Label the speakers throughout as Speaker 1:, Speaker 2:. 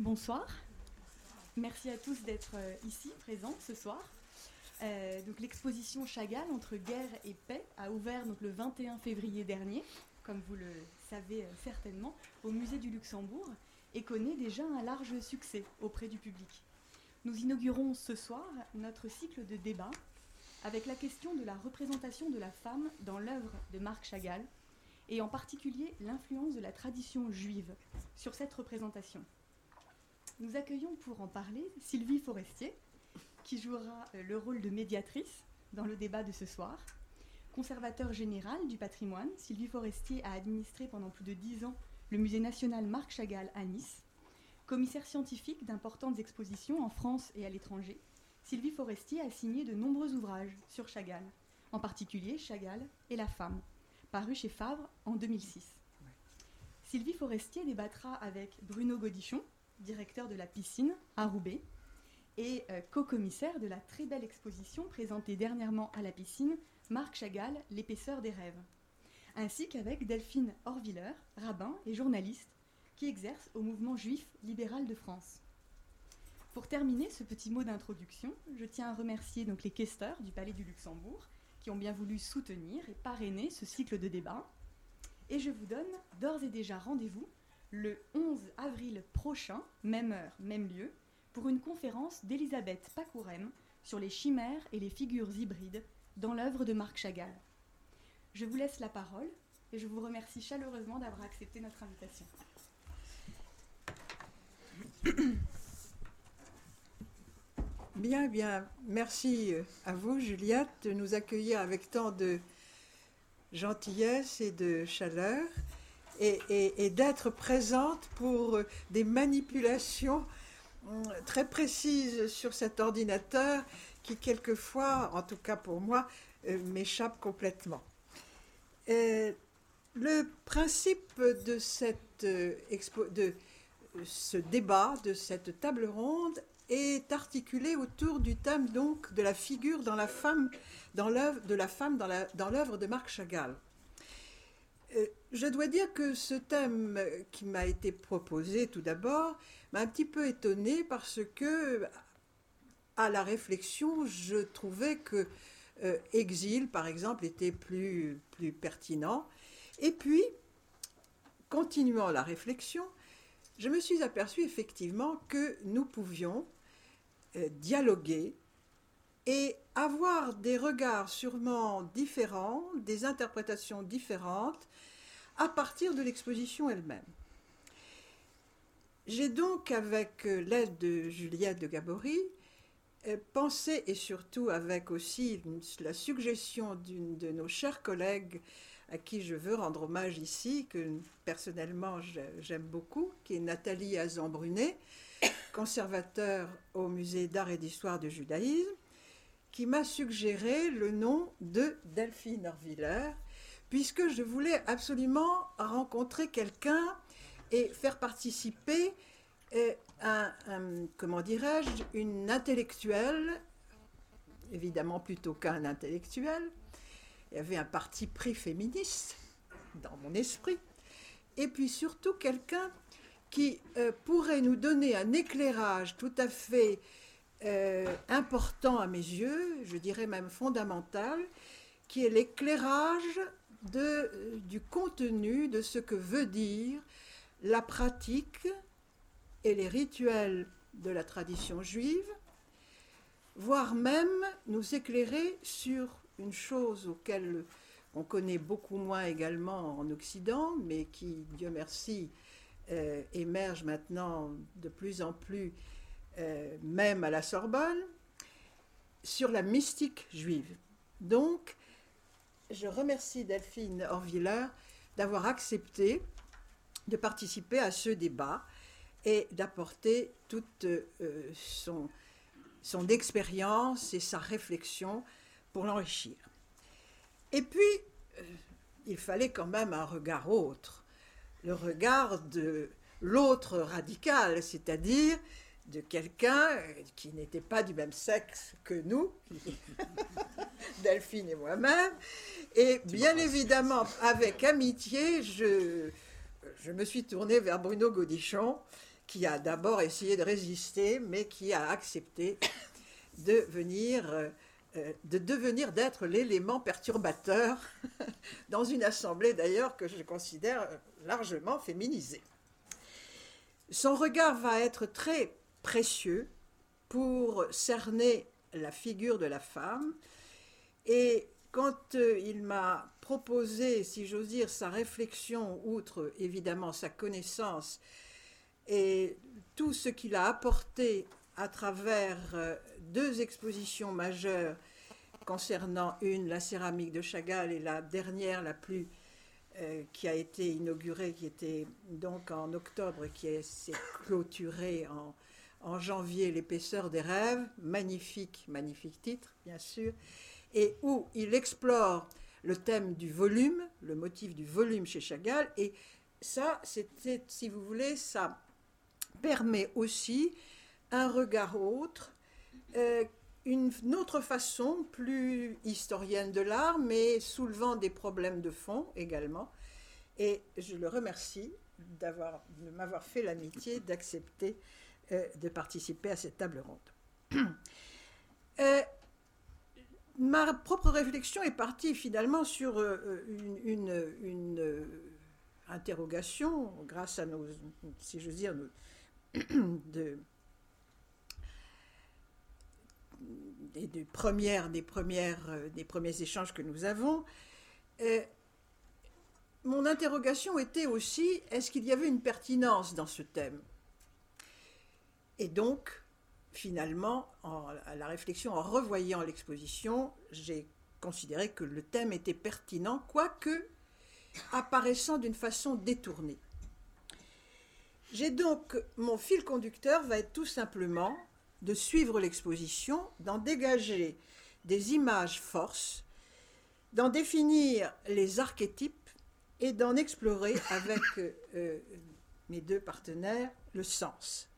Speaker 1: Bonsoir. Merci à tous d'être euh, ici, présents ce soir. Euh, l'exposition Chagall entre guerre et paix a ouvert donc, le 21 février dernier, comme vous le savez euh, certainement, au musée du Luxembourg et connaît déjà un large succès auprès du public. Nous inaugurons ce soir notre cycle de débat avec la question de la représentation de la femme dans l'œuvre de Marc Chagall et en particulier l'influence de la tradition juive sur cette représentation. Nous accueillons pour en parler Sylvie Forestier, qui jouera euh, le rôle de médiatrice dans le débat de ce soir. Conservateur général du patrimoine, Sylvie Forestier a administré pendant plus de dix ans le musée national Marc Chagall à Nice. Commissaire scientifique d'importantes expositions en France et à l'étranger, Sylvie Forestier a signé de nombreux ouvrages sur Chagall, en particulier Chagall et la femme, paru chez Favre en 2006. Sylvie Forestier débattra avec Bruno Godichon, directeur de la piscine à Roubaix, et euh, co-commissaire de la très belle exposition présentée dernièrement à la piscine, Marc Chagall, L'épaisseur des rêves, ainsi qu'avec Delphine Horviller, rabbin et journaliste, qui exerce au mouvement juif libéral de France. Pour terminer ce petit mot d'introduction, je tiens à remercier donc les questeurs du Palais du Luxembourg qui ont bien voulu soutenir et parrainer ce cycle de débat. Et je vous donne d'ores et déjà rendez-vous le 11 avril prochain, même heure, même lieu, pour une conférence d'Elisabeth Pacourem sur les chimères et les figures hybrides dans l'œuvre de Marc Chagall. Je vous laisse la parole et je vous remercie chaleureusement d'avoir accepté notre invitation.
Speaker 2: Bien, bien. Merci à vous, Juliette, de nous accueillir avec tant de gentillesse et de chaleur et, d'être présente pour des manipulations hum, très précises sur cet ordinateur qui, quelquefois, en tout cas pour moi, euh, m'échappe complètement. le principe de, euh, de ce débat, de cette table ronde, est articulé autour du thème donc de la figure dans la femme, dans l'œuvre de la femme dans l'œuvre de Marc Chagall. Euh, je dois dire que ce thème qui m'a été proposé tout d'abord m'a un petit peu étonné parce que, à la réflexion, je trouvais que euh, Exil, par exemple, était plus, plus pertinent. Et puis, continuant la réflexion, je me suis aperçu effectivement que nous pouvions euh, dialoguer et avoir des regards sûrement différents, des interprétations différentes à partir de l'exposition elle-même. J'ai donc, avec l'aide de Juliette de Gabory, euh, pensé, et surtout avec aussi la suggestion d'une de nos chers collègues à qui je veux rendre hommage ici, que personnellement j'aime beaucoup, qui est Nathalie Azan-Brunet, conservateur au musée d'art et d'histoire du judaïsme, qui m'a suggéré le nom de Delphine Orviller, puisque je voulais absolument rencontrer quelqu'un et faire participer euh, comment une intellectuelle, évidemment plutôt qu'un intellectuel, il y avait un parti pris féministe dans mon esprit, et puis surtout quelqu'un qui euh, pourrait nous donner un éclairage tout à fait euh, important à mes yeux, je dirais même fondamental, qui est l'éclairage de, du contenu de ce que veut dire la pratique et les rituels de la tradition juive, voire même nous éclairer sur une chose auquel on connaît beaucoup moins également en Occident, mais qui, Dieu merci, euh, émerge maintenant de plus en plus, euh, même à la Sorbonne, sur la mystique juive. Donc, je remercie Delphine Orviller d'avoir accepté de participer à ce débat et d'apporter toute euh, son, expérience et sa réflexion pour l'enrichir. Et puis, euh, il fallait quand même un regard autre, le regard de l'autre radical, c'est-à-dire de quelqu'un qui n'était pas du même sexe que nous, Delphine et moi-même. Et bien évidemment, avec amitié, je, je me suis tournée vers Bruno Godichon, qui a d'abord essayé de résister, mais qui a accepté de venir, euh, euh, de devenir, d'être l'élément perturbateur dans une assemblée d'ailleurs que je considère largement féminisée. Son regard va être très précieux pour cerner la figure de la femme. Et quand euh, il m'a proposé, si j'ose dire, sa réflexion, outre évidemment sa connaissance et tout ce qu'il a apporté à travers euh, deux expositions majeures concernant une, la céramique de Chagall, et la dernière, la plus euh, qui a été inaugurée, qui était donc en octobre, qui s'est clôturée en, en janvier, L'épaisseur des rêves, magnifique, magnifique titre, bien sûr, et où il explore le thème du volume, le motif du volume chez Chagall, et ça, c'était, si vous voulez, ça permet aussi un regard autre, euh, une autre façon, plus historienne de l'art, mais soulevant des problèmes de fond également. Et je le remercie d'avoir, de m'avoir fait l'amitié d'accepter de participer à cette table ronde. Euh, ma propre réflexion est partie finalement sur une, interrogation, grâce à nos, si je veux dire, de, des, euh, premiers échanges que nous avons, euh, mon interrogation était aussi est-ce qu'il y avait une pertinence dans ce thème? Et donc, finalement, en, à la réflexion, en revoyant l'exposition, j'ai considéré que le thème était pertinent, quoique apparaissant d'une façon détournée. J'ai donc, mon fil conducteur va être tout simplement de suivre l'exposition, d'en dégager des images forces, d'en définir les archétypes et d'en explorer avec euh, mes deux partenaires le sens.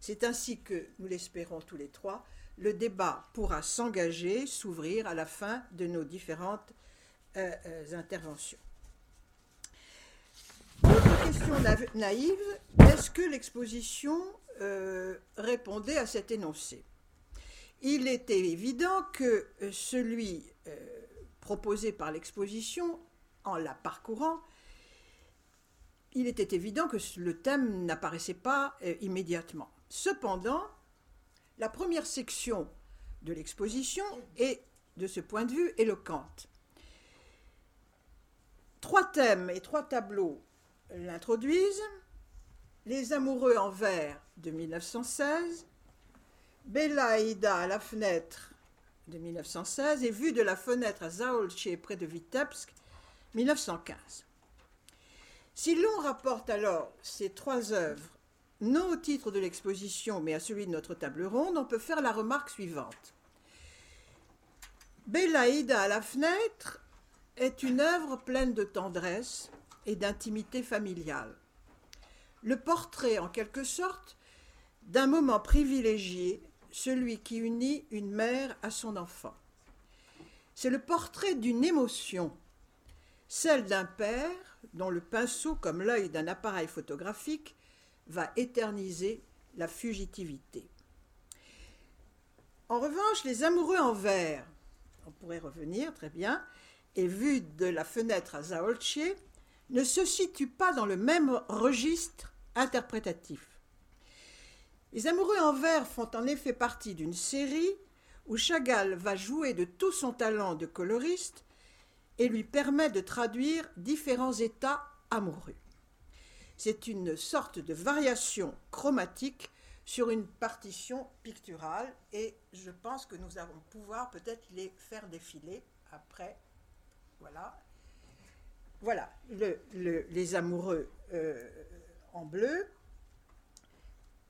Speaker 2: C'est ainsi que, nous l'espérons tous les trois, le débat pourra s'engager, s'ouvrir à la fin de nos différentes euh, euh, interventions. Autre question naïve, est-ce que l'exposition euh, répondait à cet énoncé? Il était évident que celui proposé par l'exposition, en la parcourant, il était évident que le thème n'apparaissait pas immédiatement. Cependant, la première section de l'exposition est, de ce point de vue, éloquente. Trois thèmes et trois tableaux l'introduisent. Les amoureux en verre de 1916, Bella et Ida à la fenêtre de 1916 et Vue de la fenêtre à Zaolche près de Vitebsk 1915. Si l'on rapporte alors ces trois œuvres non au titre de l'exposition mais à celui de notre table ronde, on peut faire la remarque suivante. Ida à la fenêtre est une œuvre pleine de tendresse et d'intimité familiale le portrait en quelque sorte d'un moment privilégié, celui qui unit une mère à son enfant. C'est le portrait d'une émotion, celle d'un père dont le pinceau, comme l'œil d'un appareil photographique, va éterniser la fugitivité. En revanche, les amoureux en verre, on pourrait revenir très bien, et vu de la fenêtre à Zaolche, ne se situent pas dans le même registre interprétatif. Les amoureux en verre font en effet partie d'une série où Chagall va jouer de tout son talent de coloriste et lui permet de traduire différents états amoureux. C'est une sorte de variation chromatique sur une partition picturale et je pense que nous allons pouvoir peut-être les faire défiler après. Voilà. Voilà, les amoureux euh, en bleu.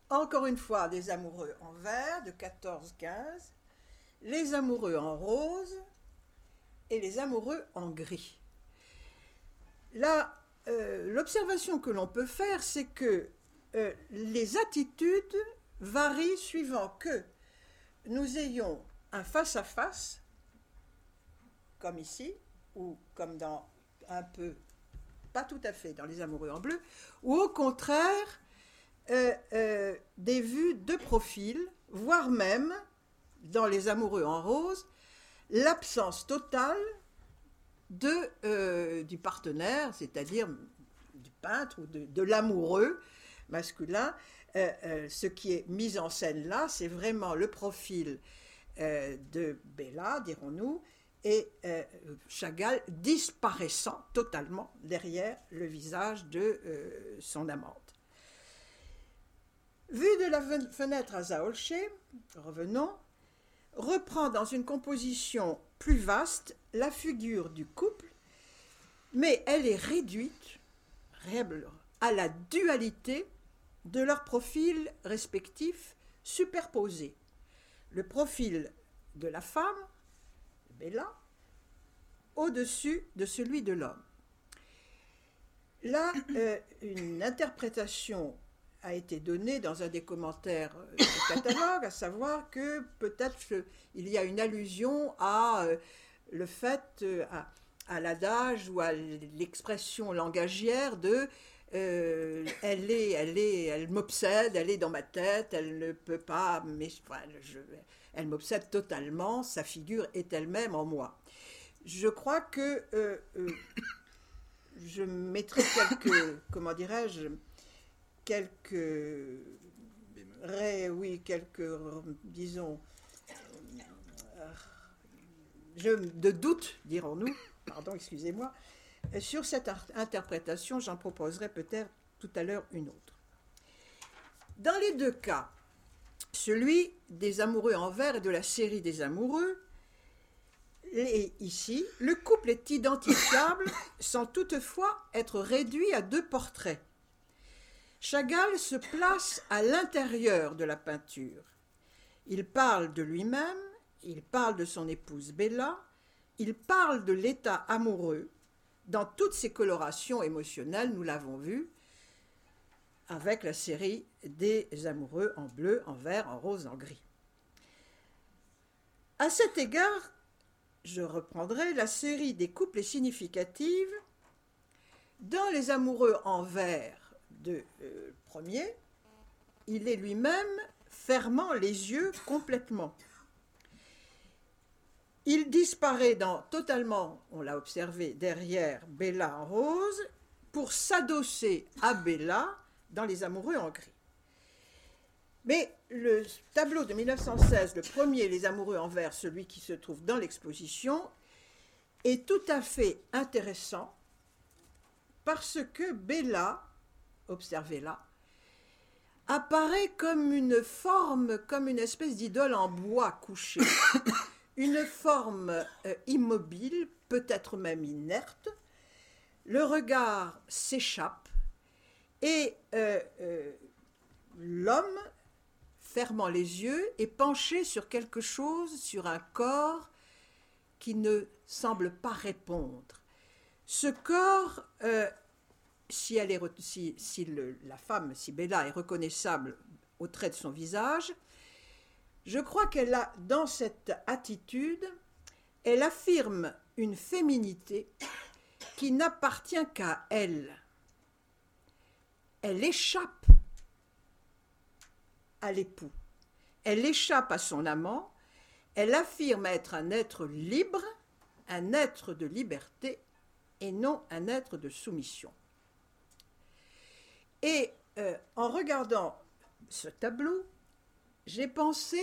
Speaker 2: Encore une fois, des amoureux en vert de 14-15, les amoureux en rose et les amoureux en gris. Là, euh, l'observation que l'on peut faire, c'est que euh, les attitudes varient suivant que nous ayons un face-à-face, comme ici, ou comme dans un peu pas tout à fait dans Les Amoureux en bleu, ou au contraire, des vues de profil, voire même, dans Les Amoureux en rose, l'absence totale de, du partenaire, c'est-à-dire du peintre ou de, l'amoureux masculin. ce qui est mis en scène là, c'est vraiment le profil de Bella, dirons-nous, et euh, Chagall disparaissant totalement derrière le visage de euh, son amante. Vue de la fenêtre à Zaolché, revenons, reprend dans une composition plus vaste la figure du couple, mais elle est réduite à la dualité de leurs profils respectifs superposés. Le profil de la femme Bella au-dessus de celui de l'homme. Là, euh, une interprétation a été donnée dans un des commentaires euh, du catalogue, à savoir que peut-être il y a une allusion à euh, le fait, à, l'adage ou à l'expression langagière de elle est, elle est, elle m'obsède, elle est dans ma tête, elle ne peut pas, mais je, elle m'obsède totalement, sa figure est elle-même en moi. Je crois que euh, euh, je mettrai quelques, comment dirais-je, quelques, oui, quelques, disons, je, de doute, dirons-nous, pardon, excusez-moi, sur cette interprétation, j'en proposerai peut-être tout à l'heure une autre. Dans les deux cas, celui des amoureux en vert et de la série des amoureux. Et ici, le couple est identifiable sans toutefois être réduit à deux portraits. Chagall se place à l'intérieur de la peinture. Il parle de lui-même, il parle de son épouse Bella, il parle de l'état amoureux dans toutes ses colorations émotionnelles, nous l'avons vu, avec la série des amoureux en bleu, en vert, en rose, en gris. À cet égard, je reprendrai la série des couples significatives. Dans les amoureux en vert euh, premier, il est lui-même fermant les yeux complètement. Il disparaît dans, totalement, on l'a observé, derrière Bella en rose pour s'adosser à Bella dans Les Amoureux en gris. Mais le tableau de 1916, le premier Les Amoureux en vert, celui qui se trouve dans l'exposition, est tout à fait intéressant parce que Bella, observez-la, apparaît comme une forme, comme une espèce d'idole en bois couché, une forme euh, immobile, peut-être même inerte. Le regard s'échappe et euh, euh, l'homme, fermant les yeux, est penché sur quelque chose, sur un corps qui ne semble pas répondre. Ce corps, si, la femme, si Bella est reconnaissable au trait de son visage, je crois qu'elle a, dans cette attitude, elle affirme une féminité qui n'appartient qu'à elle. Elle échappe à l'époux, elle échappe à son amant, elle affirme être un être libre, un être de liberté et non un être de soumission. Et euh, en regardant ce tableau, j'ai pensé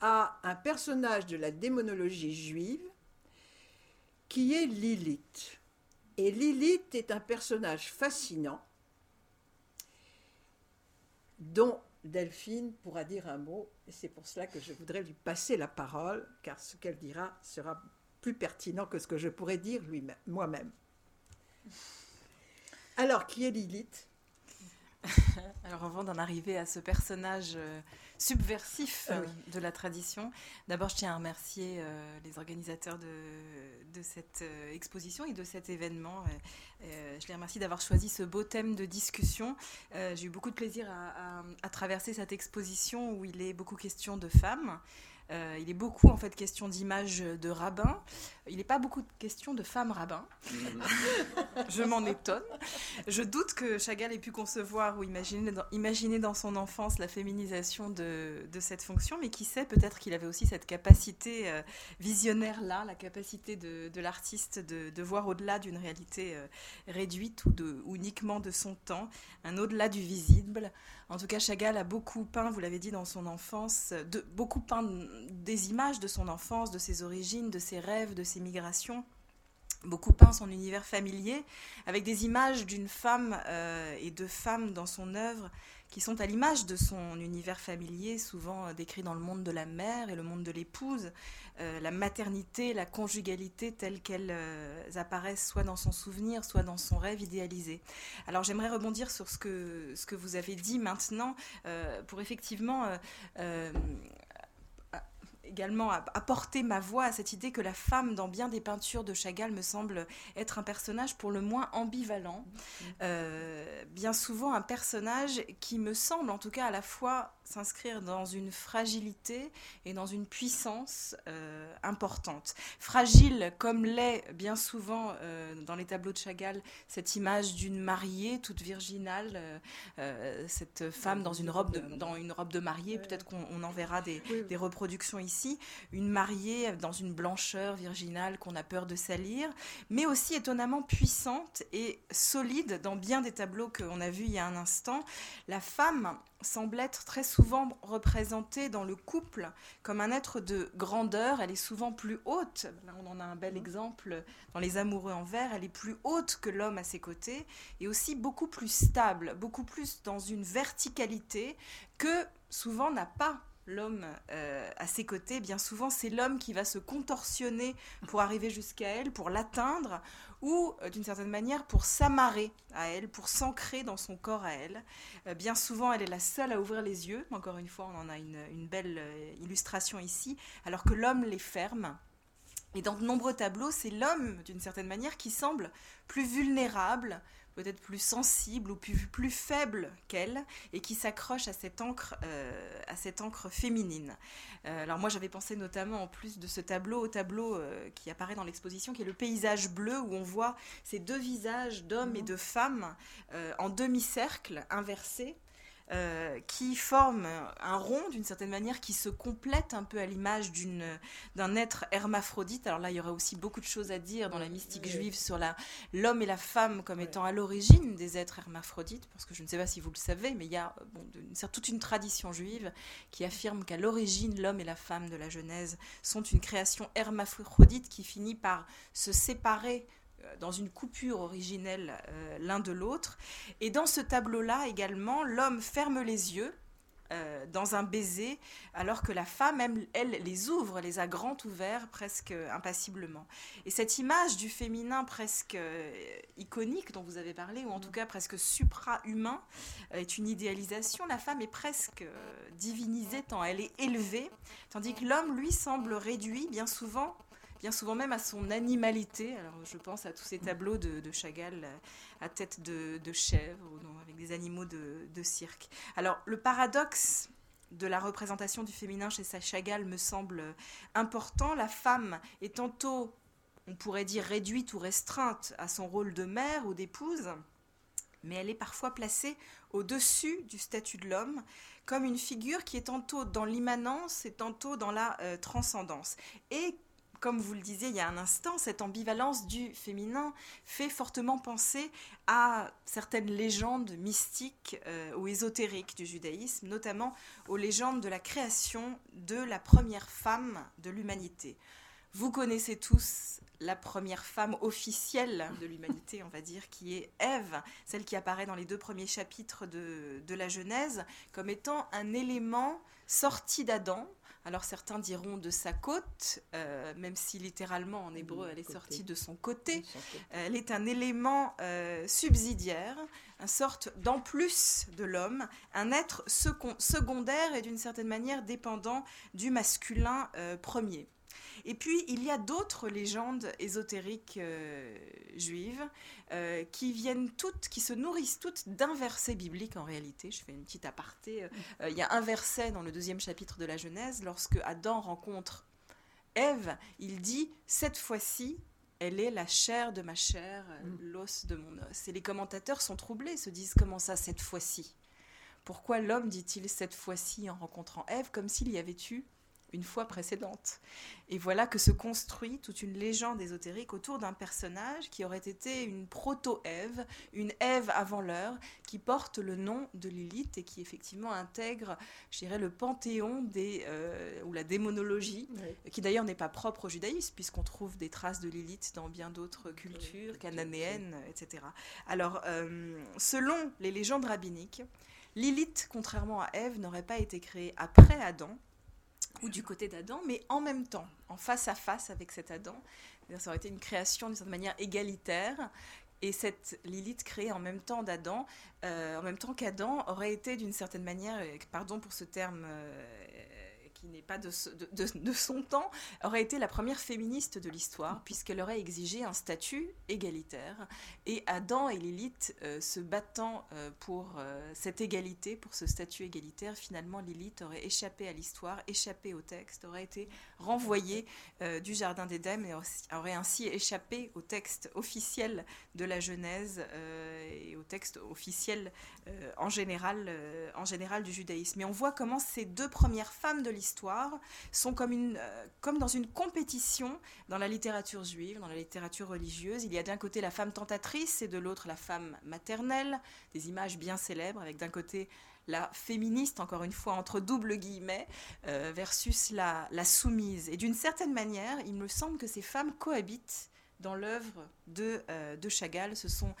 Speaker 2: à un personnage de la démonologie juive qui est Lilith. Et Lilith est un personnage fascinant dont Delphine pourra dire un mot, et c'est pour cela que je voudrais lui passer la parole, car ce qu'elle dira sera plus pertinent que ce que je pourrais dire moi-même. Alors, qui est Lilith?
Speaker 3: Alors, avant d'en arriver à ce personnage euh, subversif ah euh, de la tradition. D'abord, je tiens à remercier euh, les organisateurs de, cette exposition et de cet événement. je les remercie d'avoir choisi ce beau thème de discussion. J'ai eu beaucoup de plaisir à, traverser cette exposition où il est beaucoup question de femmes. Euh, il est beaucoup en fait question d'images de rabbins. Il n'est pas beaucoup de questions de femmes rabbins. je m'en étonne. Je doute que Chagall ait pu concevoir ou imaginer dans, imaginer dans son enfance la féminisation de, de cette fonction, mais qui sait, peut-être qu'il avait aussi cette capacité euh, visionnaire-là, la capacité de, de l'artiste de, de, voir au-delà d'une réalité euh, réduite ou, de, ou uniquement de son temps, un au-delà du visible. En tout cas, Chagall a beaucoup peint, vous l'avez dit, dans son enfance, de, beaucoup peint des images de son enfance, de ses origines, de ses rêves, de ses migrations beaucoup peint son univers familier, avec des images d'une femme euh, et de femmes dans son œuvre qui sont à l'image de son univers familier, souvent euh, décrit dans le monde de la mère et le monde de l'épouse, euh, la maternité, la conjugalité telles qu'elles apparaissent soit dans son souvenir, soit dans son rêve idéalisé. Alors j'aimerais rebondir sur ce que, ce que vous avez dit maintenant, pour effectivement également apporter ma voix à cette idée que la femme, dans bien des peintures de Chagall, me semble être un personnage pour le moins ambivalent. Euh, bien souvent un personnage qui me semble, en tout cas, à la fois s'inscrire dans une fragilité et dans une puissance euh, importante. Fragile comme l'est bien souvent euh, dans les tableaux de Chagall cette image d'une mariée toute virginale, euh, cette femme dans une robe de, dans une robe de mariée, peut-être qu'on en verra des, des, reproductions ici, une mariée dans une blancheur virginale qu'on a peur de salir, mais aussi étonnamment puissante et solide dans bien des tableaux qu'on a vus il y a un instant. La femme semble être très souvent représentée dans le couple comme un être de grandeur. Elle est souvent plus haute. Là, on en a un bel exemple dans Les Amoureux en vert. Elle est plus haute que l'homme à ses côtés et aussi beaucoup plus stable, beaucoup plus dans une verticalité que souvent n'a pas l'homme euh, à ses côtés, bien souvent c'est l'homme qui va se contorsionner pour arriver jusqu'à elle, pour l'atteindre, ou euh, d'une certaine manière pour s'amarrer à elle, pour s'ancrer dans son corps à elle. Euh, bien souvent, elle est la seule à ouvrir les yeux. Encore une fois, on en a une, belle illustration ici, alors que l'homme les ferme. Et dans de nombreux tableaux, c'est l'homme, d'une certaine manière, qui semble plus vulnérable, peut-être plus sensible ou plus, plus faible qu'elle et qui s'accroche à cette encre euh, à cette encre féminine. Euh, alors moi j'avais pensé notamment en plus de ce tableau au tableau euh, qui apparaît dans l'exposition qui est le paysage bleu où on voit ces deux visages d'hommes mmh. et de femmes en demi-cercle inversés euh, qui forme un rond d'une certaine manière qui se complète un peu à l'image d'une d'un être hermaphrodite. Alors là, il y aurait aussi beaucoup de choses à dire dans la mystique juive sur l'homme et la femme comme étant à l'origine des êtres hermaphrodites, parce que je ne sais pas si vous le savez, mais il y a bon, une, toute une tradition juive qui affirme qu'à l'origine, l'homme et la femme de la Genèse sont une création hermaphrodite qui finit par se séparer dans une coupure originelle euh, l'un de l'autre. Et dans ce tableau-là également, l'homme ferme les yeux euh, dans un baiser, alors que la femme, elle, elle, les ouvre, les a grands ouverts, presque impassiblement. Et cette image du féminin presque euh, iconique dont vous avez parlé, ou en tout cas presque supra-humain, euh, est une idéalisation. La femme est presque divinisée tant elle est élevée, tandis que l'homme, lui, semble réduit bien souvent bien souvent même à son animalité. Alors, je pense à tous ces tableaux de, Chagall à tête de, chèvre, avec des animaux de, cirque. Alors, le paradoxe de la représentation du féminin chez Chagall me semble important. La femme est tantôt, on pourrait dire, réduite ou restreinte à son rôle de mère ou d'épouse, mais elle est parfois placée au-dessus du statut de l'homme comme une figure qui est tantôt dans l'immanence et tantôt dans la euh, transcendance. Et comme vous le disiez il y a un instant, cette ambivalence du féminin fait fortement penser à certaines légendes mystiques euh, ou ésotériques du judaïsme, notamment aux légendes de la création de la première femme de l'humanité. Vous connaissez tous la première femme officielle de l'humanité, on va dire, qui est Ève, celle qui apparaît dans les deux premiers chapitres de, de la Genèse, comme étant un élément sorti d'Adam, alors certains diront de sa côte, euh, même si littéralement en hébreu elle est côté. sortie de son côté. Elle est un élément euh, subsidiaire, une sorte d'en plus de l'homme, un être secondaire et d'une certaine manière dépendant du masculin euh, premier. Et puis, il y a d'autres légendes ésotériques euh, juives euh, qui viennent toutes, qui se nourrissent toutes d'un verset biblique en réalité. Je fais une petite aparté. Euh, il y a un verset dans le deuxième chapitre de la Genèse, lorsque Adam rencontre Ève, il dit Cette fois-ci, elle est la chair de ma chair, mm. l'os de mon os. Et les commentateurs sont troublés, se disent Comment ça, cette fois-ci? Pourquoi l'homme dit-il cette fois-ci en rencontrant Ève, comme s'il y avait eu une fois précédente. Et voilà que se construit toute une légende ésotérique autour d'un personnage qui aurait été une proto-Ève, une Ève avant l'heure, qui porte le nom de Lilith et qui effectivement intègre, je dirais, le panthéon des, euh, ou la démonologie, qui d'ailleurs n'est pas propre au judaïsme, puisqu'on trouve des traces de Lilith dans bien d'autres cultures, cananéennes, etc. Alors, euh, selon les légendes rabbiniques, Lilith, contrairement à Ève, n'aurait pas été créée après Adam, ou du côté d'Adam, mais en même temps, en face à face avec cet Adam. Ça aurait été une création d'une certaine manière égalitaire. Et cette Lilith créée en même temps d'Adam, euh, en même temps qu'Adam, aurait été d'une certaine manière, pardon pour ce terme euh, qui n'est pas de, de, son temps, aurait été la première féministe de l'histoire, puisqu'elle aurait exigé un statut égalitaire. Et Adam et Lilith euh, se battant euh, pour euh, cette égalité, pour ce statut égalitaire, finalement Lilith aurait échappé à l'histoire, échappé au texte, aurait été renvoyée du Jardin d'Éden et aurait ainsi échappé au texte officiel de la Genèse et au texte officiel en, général, en général du judaïsme. Mais on voit comment ces deux premières femmes de l'histoire sont comme, une, euh, comme dans une compétition dans la littérature juive, dans la littérature religieuse. Il y a d'un côté la femme tentatrice et de l'autre la femme maternelle, des images bien célèbres avec d'un côté la féministe, encore une fois entre double guillemets, euh, versus la, la soumise. Et d'une certaine manière, il me semble que ces femmes cohabitent dans l'œuvre de, euh, de, Chagall. Ce sont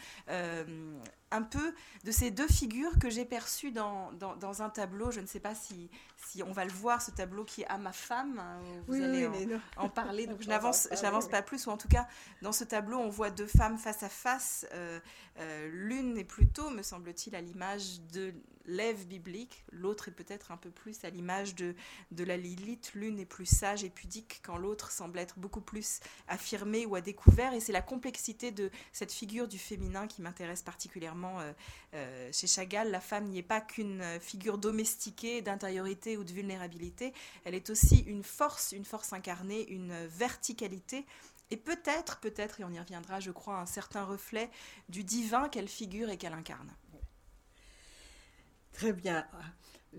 Speaker 3: un peu de ces deux figures que j'ai perçues dans, dans, un tableau. Je ne sais pas si, si on va le voir, ce tableau qui est à ma femme. Hein, vous allez en, parler. Donc je n'avance, n'avance pas plus. Ou en tout cas, dans ce tableau, on voit deux femmes face à face. Euh, euh, l'une est plutôt, me semble-t-il, à l'image de l'Ève biblique. L'autre est peut-être un peu plus à l'image de, de la Lilith. L'une est plus sage et pudique quand l'autre semble être beaucoup plus affirmée ou à découvert. Et c'est la complexité de cette figure du féminin qui m'intéresse particulièrement euh, euh, chez Chagall, la femme n'y est pas qu'une figure domestiquée d'intériorité ou de vulnérabilité, elle est aussi une force, une force incarnée, une verticalité et peut-être, peut-être, et on y reviendra, je crois, un certain reflet du divin qu'elle figure et qu'elle incarne.
Speaker 2: Très bien.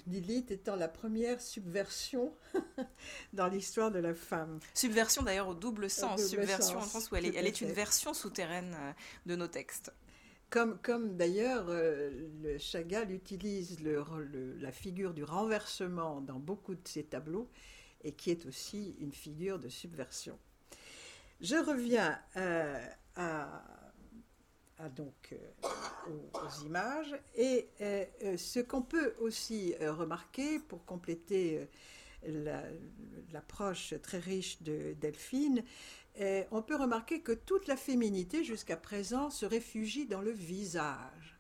Speaker 2: Lilith étant la première subversion dans l'histoire de la femme.
Speaker 3: Subversion d'ailleurs au double sens, subversion en sens où elle est, une version souterraine euh, de nos textes.
Speaker 2: Comme, d'ailleurs, euh, Chagall utilise la figure du renversement dans beaucoup de ses tableaux et qui est aussi une figure de subversion. Je reviens euh, à, donc, euh, aux, images et ce qu'on peut aussi remarquer pour compléter l'approche très riche de Delphine, on peut remarquer que toute la féminité jusqu'à présent se réfugie dans le visage.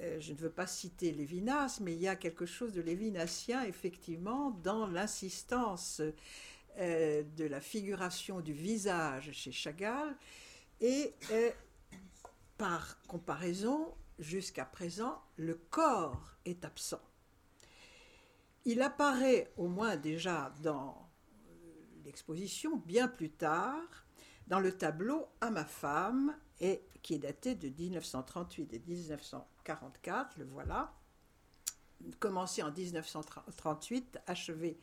Speaker 2: Euh, je ne veux pas citer Lévinas, mais il y a quelque chose de lévinassien effectivement dans l'insistance euh, de la figuration du visage chez Chagall et par comparaison, jusqu'à présent, le corps est absent. Il apparaît au moins déjà dans l'exposition bien plus tard dans le tableau À ma femme, et qui est daté de 1938 et 1944, le voilà, commencé en 1938, achevé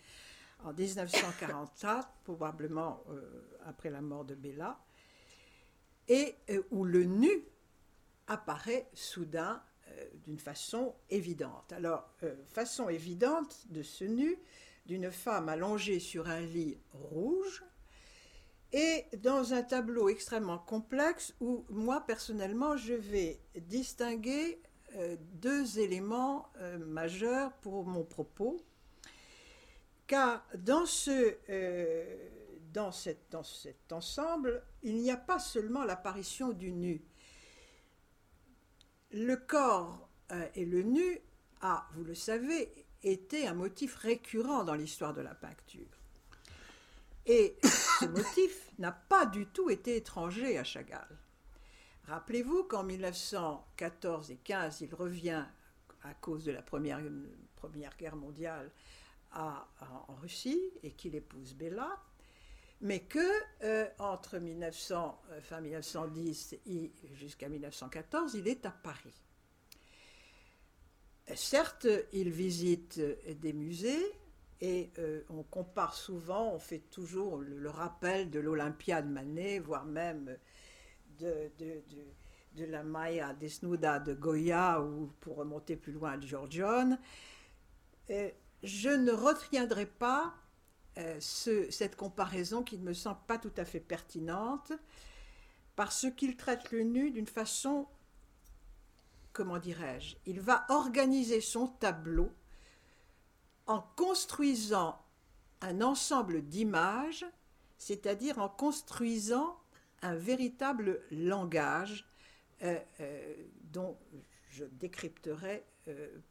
Speaker 2: en 1944, probablement euh, après la mort de Bella, et euh, où le nu apparaît soudain euh, d'une façon évidente. Alors, façon évidente de ce nu, d'une femme allongée sur un lit rouge et dans un tableau extrêmement complexe où moi personnellement je vais distinguer euh, deux éléments euh, majeurs pour mon propos. Car dans, ce, euh, dans, cette, dans cet ensemble, il n'y a pas seulement l'apparition du nu. Le corps et le nu a, vous le savez, était un motif récurrent dans l'histoire de la peinture. Et ce motif n'a pas du tout été étranger à Chagall. Rappelez-vous qu'en 1914 et 15, il revient à cause de la Première, première Guerre mondiale à, en Russie et qu'il épouse Bella, mais que euh, entre 1900, euh, fin 1910 et jusqu'à 1914, il est à Paris. Certes, il visite des musées et euh, on compare souvent, on fait toujours le, rappel de l'Olympiade Manet, voire même de, de, de, la Maya Desnuda de Goya ou pour remonter plus loin de Giorgione. je ne retiendrai pas euh, cette comparaison qui ne me semble pas tout à fait pertinente, parce qu'il traite le nu d'une façon, comment dirais-je, il va organiser son tableau en construisant un ensemble d'images, c'est-à-dire en construisant un véritable langage euh, euh, dont je décrypterai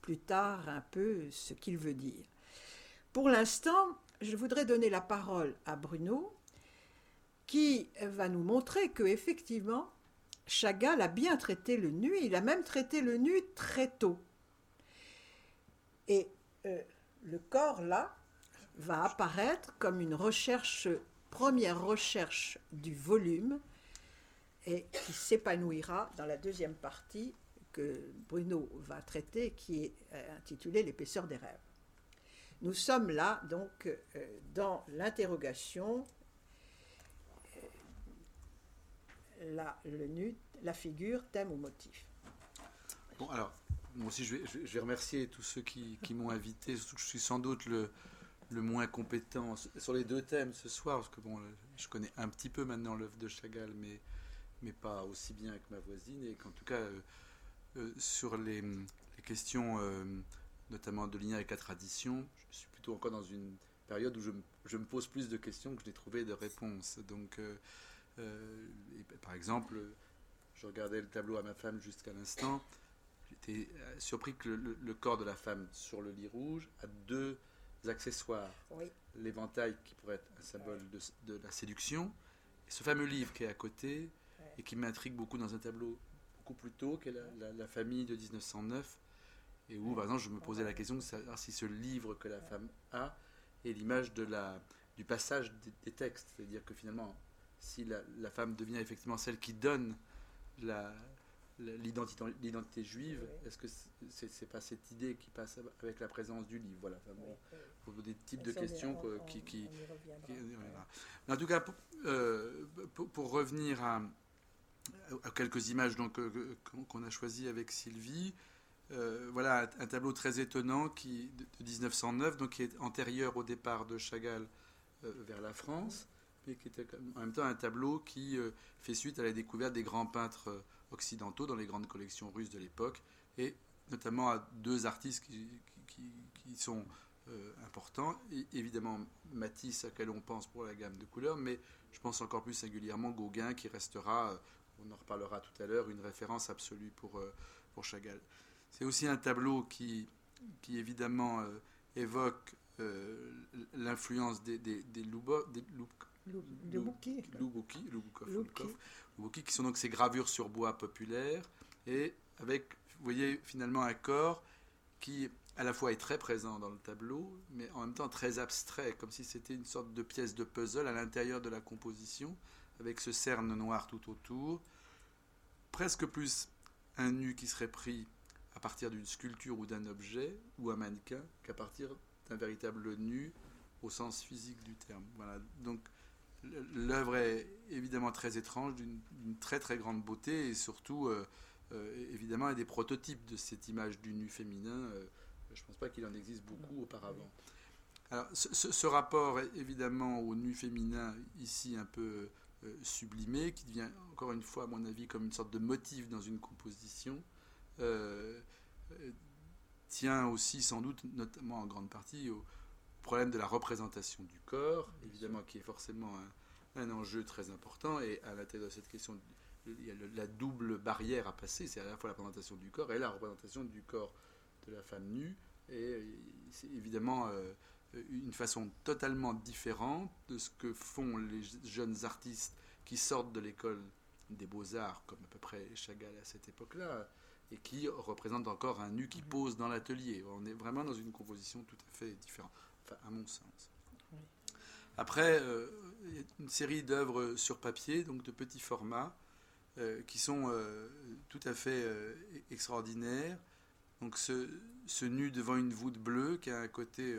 Speaker 2: plus tard un peu ce qu'il veut dire. Pour l'instant, je voudrais donner la parole à Bruno, qui va nous montrer que effectivement, Chagall a bien traité le nu, il a même traité le nu très tôt. Et euh, le corps, là, va apparaître comme une recherche, première recherche du volume, et qui s'épanouira dans la deuxième partie que Bruno va traiter, qui est euh, intitulée L'épaisseur des rêves. Nous sommes là, donc, euh, dans l'interrogation, euh, la, figure, thème ou motif.
Speaker 4: Bon, alors, moi aussi, je vais, remercier tous ceux qui, m'ont invité, surtout que je suis sans doute le, moins compétent sur les deux thèmes ce soir, parce que bon, je connais un petit peu maintenant l'œuvre de Chagall, mais, mais pas aussi bien que ma voisine, et qu'en tout cas, euh, sur les, questions notamment de lien avec la tradition. Je suis plutôt encore dans une période où je, me pose plus de questions que je n'ai trouvé de réponses. Donc, euh, par exemple, je regardais le tableau à ma femme jusqu'à l'instant. J'étais euh, surpris que le, corps de la femme sur le lit rouge a deux accessoires. L'éventail qui pourrait être un symbole de, la séduction, et ce fameux livre qui est à côté et qui m'intrigue beaucoup dans un tableau beaucoup plus tôt, qui est la, la famille de 1909 et où, par exemple, je me posais la question de savoir si ce livre que la femme a est l'image de la, du passage des, textes. C'est-à-dire que finalement, si la, femme devient effectivement celle qui donne l'identité, juive, est-ce que c'est, c'est pas cette idée qui passe avec la présence du livre? Voilà, pour des types de questions qui, qui, En tout cas, pour, euh, pour, revenir à, à, quelques images donc, euh, qu'on a choisies avec Sylvie, euh, voilà un, tableau très étonnant qui, de, 1909, donc qui est antérieur au départ de Chagall euh, vers la France, mais qui était en même temps un tableau qui euh, fait suite à la découverte des grands peintres occidentaux dans les grandes collections russes de l'époque, et notamment à deux artistes qui, sont importants. Et, évidemment, Matisse, à quel on pense pour la gamme de couleurs, mais je pense encore plus singulièrement Gauguin, qui restera, on en reparlera tout à l'heure, une référence absolue pour, pour Chagall. C'est aussi un tableau qui, qui évidemment euh, évoque euh, l'influence des, des, des, qui sont donc ces gravures sur bois populaires, et avec, vous voyez, finalement un corps qui à la fois est très présent dans le tableau, mais en même temps très abstrait, comme si c'était une sorte de pièce de puzzle à l'intérieur de la composition, avec ce cerne noir tout autour, presque plus un nu qui serait pris à partir d'une sculpture ou d'un objet ou un mannequin qu'à partir d'un véritable nu au sens physique du terme. Voilà. Donc l'œuvre est évidemment très étrange, d'une très très grande beauté et surtout euh, euh, évidemment des prototypes de cette image du nu féminin. Euh, je ne pense pas qu'il en existe beaucoup auparavant. Alors ce, rapport évidemment au nu féminin ici un peu sublimé, qui devient encore une fois à mon avis comme une sorte de motif dans une composition, tient aussi sans doute, notamment en grande partie, au problème de la représentation du corps, évidemment qui est forcément un, enjeu très important. Et à l'intérieur de cette question, il y a la double barrière à passer, c'est à la fois la représentation du corps et la représentation du corps de la femme nue. Et c'est évidemment euh, une façon totalement différente de ce que font les jeunes artistes qui sortent de l'école des beaux-arts, comme à peu près Chagall à cette époque-là, et qui représentent encore un nu qui pose dans l'atelier. On est vraiment dans une composition tout à fait différente, à mon sens. Après, euh, une série d'œuvres sur papier, donc de petits formats, euh, qui sont euh, tout à fait extraordinaires. Donc ce, nu devant une voûte bleue qui a un côté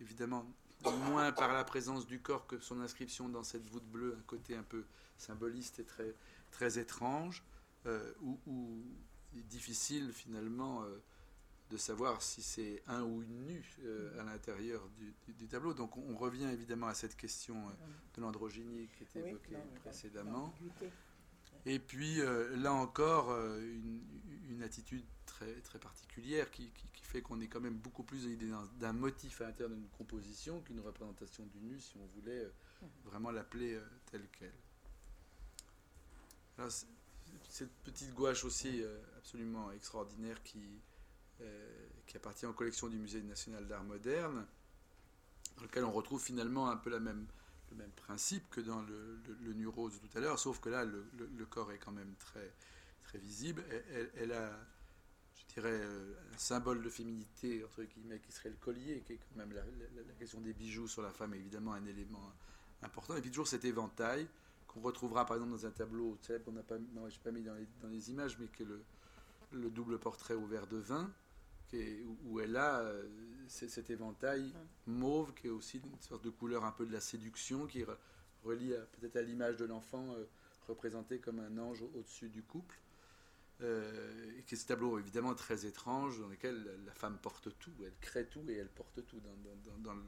Speaker 4: évidemment moins par la présence du corps que son inscription dans cette voûte bleue, un côté un peu symboliste et très, très étrange, euh, est difficile finalement de savoir si c'est un ou une nue euh, à l'intérieur du, tableau. Donc on, revient évidemment à cette question de l'androgynie qui était évoquée précédemment. Et puis là encore, une, une, attitude très, très particulière qui, qui, fait qu'on est quand même beaucoup plus l'idée d'un motif à l'intérieur d'une composition qu'une représentation du nu, si on voulait vraiment l'appeler telle qu'elle. Cette petite gouache aussi euh, absolument extraordinaire qui, euh, qui appartient aux collections du Musée national d'art moderne, dans lequel on retrouve finalement un peu le même principe que dans le, le, nu rose tout à l'heure, sauf que là, le, le, corps est quand même très, très visible. Elle, a, je dirais, euh, un symbole de féminité, entre guillemets, qui serait le collier, qui est quand même la, question des bijoux sur la femme, évidemment un élément important. Et puis toujours cet éventail qu'on retrouvera par exemple dans un tableau célèbre qu'on n'a pas, mis dans les, dans les, images, mais qui est le, le, double portrait au verre de vin, est, où elle a euh, cet éventail mauve qui est aussi une sorte de couleur un peu de la séduction, qui relie peut-être à l'image de l'enfant euh, représenté comme un ange au-dessus du couple. Euh, et qui est ce tableau évidemment très étrange dans lequel la femme porte tout, elle crée tout et elle porte tout dans, dans, le,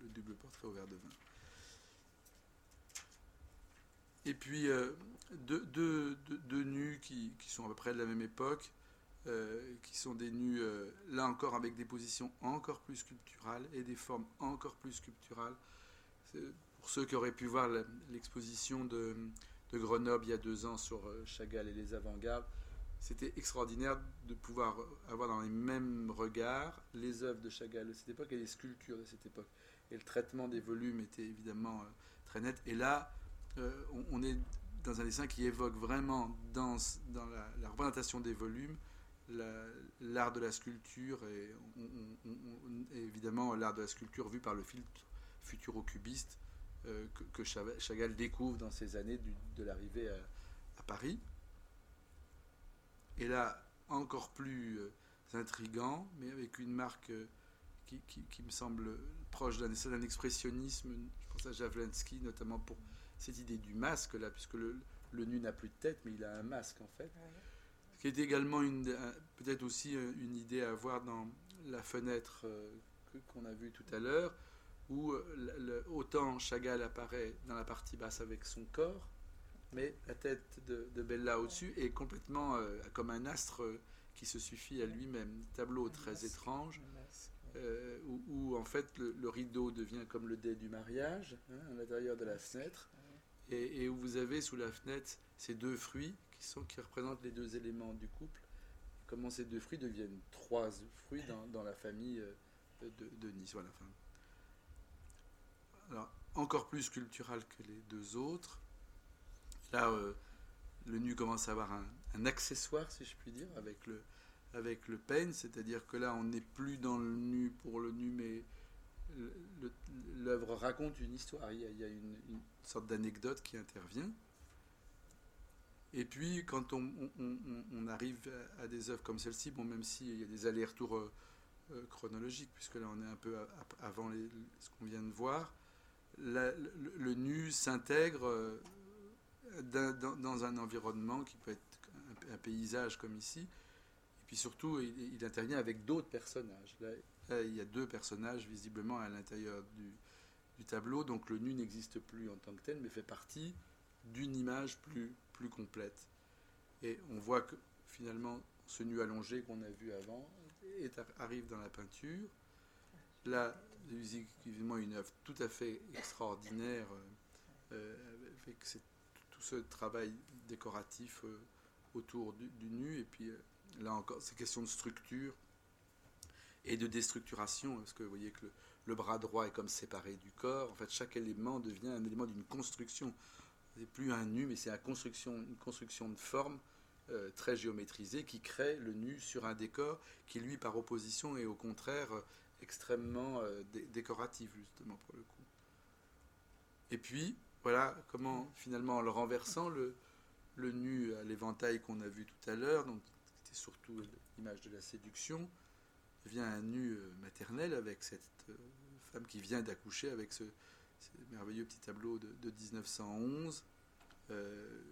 Speaker 4: le, double portrait au verre de vin. Et puis euh, deux, deux, deux, nus qui, qui, sont à peu près de la même époque, euh, qui sont des nus, euh, là encore, avec des positions encore plus sculpturales et des formes encore plus sculpturales. Pour ceux qui auraient pu voir l'exposition de, Grenoble il y a deux ans sur Chagall et les avant-gardes, c'était extraordinaire de pouvoir avoir dans les mêmes regards les œuvres de Chagall de cette époque et les sculptures de cette époque. Et le traitement des volumes était évidemment très net. Et là, euh, on, est dans un dessin qui évoque vraiment dans, dans la, représentation des volumes l'art de la sculpture et, évidemment l'art de la sculpture vu par le filtre futuro-cubiste euh, que, Chagall découvre dans ces années de l'arrivée à, Paris. Et là, encore plus euh, intrigant, mais avec une marque qui, qui, me semble proche d'un expressionnisme, je pense à Javlensky notamment pour cette idée du masque là, puisque le, nu n'a plus de tête, mais il a un masque en fait. Qui est également peut-être aussi euh, une idée à voir dans la fenêtre euh, qu'on a vue tout à l'heure, où euh, autant Chagall apparaît dans la partie basse avec son corps, mais la tête de, Bella au-dessus est complètement comme un astre qui se suffit à lui-même. Tableau très étrange. où, en fait le, rideau devient comme le dé du mariage hein, à l'intérieur de la fenêtre et, où vous avez sous la fenêtre ces deux fruits qui, représentent les deux éléments du couple. comment ces deux fruits deviennent trois fruits dans, la famille euh, de, Nice. Voilà, alors, encore plus sculptural que les deux autres. Là, euh, le nu commence à avoir un, accessoire, si je puis dire, avec le, avec le c'est-à-dire que là, on n'est plus dans le nu pour le nu, mais l'œuvre raconte une histoire, il y a, une, sorte d'anecdote qui intervient. Et puis, quand on, arrive à, des œuvres comme celle-ci, bon, même s'il y a des allers-retours euh, euh, chronologiques, puisque là on est un peu avant ce qu'on vient de voir, le, nu s'intègre euh, dans, un environnement qui peut être un, paysage comme ici, et puis surtout, il, intervient avec d'autres personnages. Là, il y a deux personnages visiblement à l'intérieur du, tableau, donc le nu n'existe plus en tant que tel, mais fait partie d'une image plus, plus complète. Et on voit que finalement, ce nu allongé qu'on a vu avant arrive dans la peinture. Là, évidemment une œuvre tout à fait extraordinaire, euh, avec tout ce travail décoratif euh, autour du, nu. Et puis euh, là encore, ces questions de structure et de déstructuration, parce que vous voyez que le bras droit est comme séparé du corps. En fait, chaque élément devient un élément d'une construction. Ce n'est plus un nu, mais c'est une construction, une construction de forme euh, très géométrisée qui crée le nu sur un décor qui, lui, par opposition, est au contraire euh, extrêmement euh, décoratif, justement, pour le coup. Et puis, voilà comment, finalement, en le renversant, le, le nu à l'éventail qu'on a vu tout à l'heure, donc c'était surtout l'image de la séduction, devient un nu maternel avec cette femme qui vient d'accoucher avec ce, merveilleux petit tableau de, 1911, euh,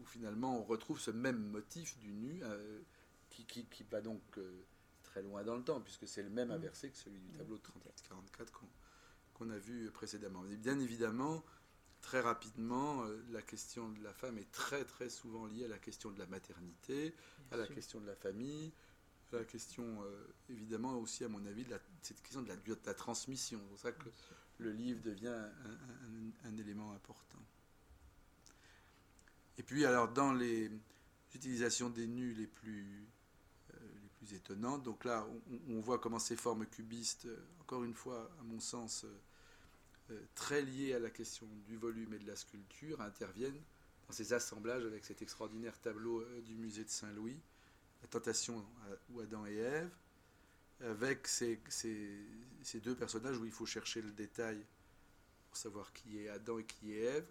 Speaker 4: où, finalement on retrouve ce même motif du nu euh, qui, qui, va donc euh, très loin dans le temps, puisque c'est le même mm. inversé que celui du tableau de 38-44 qu'on a vu précédemment. Et bien évidemment, très rapidement, la question de la femme est très très souvent liée à la question de la maternité, à la question de la famille, la question, évidemment, aussi, à mon avis, de la, cette question de la, de la transmission. C'est pour ça que le livre devient un, élément important. Et puis, alors, dans les utilisations des nus les plus, euh, les plus étonnantes, donc là, on, voit comment ces formes cubistes, euh, encore une fois, à mon sens, très liées à la question du volume et de la sculpture, interviennent dans ces assemblages avec cet extraordinaire tableau du musée de Saint-Louis la tentation ou Adam et Ève, avec ces, deux personnages où il faut chercher le détail pour savoir qui est Adam et qui est Ève,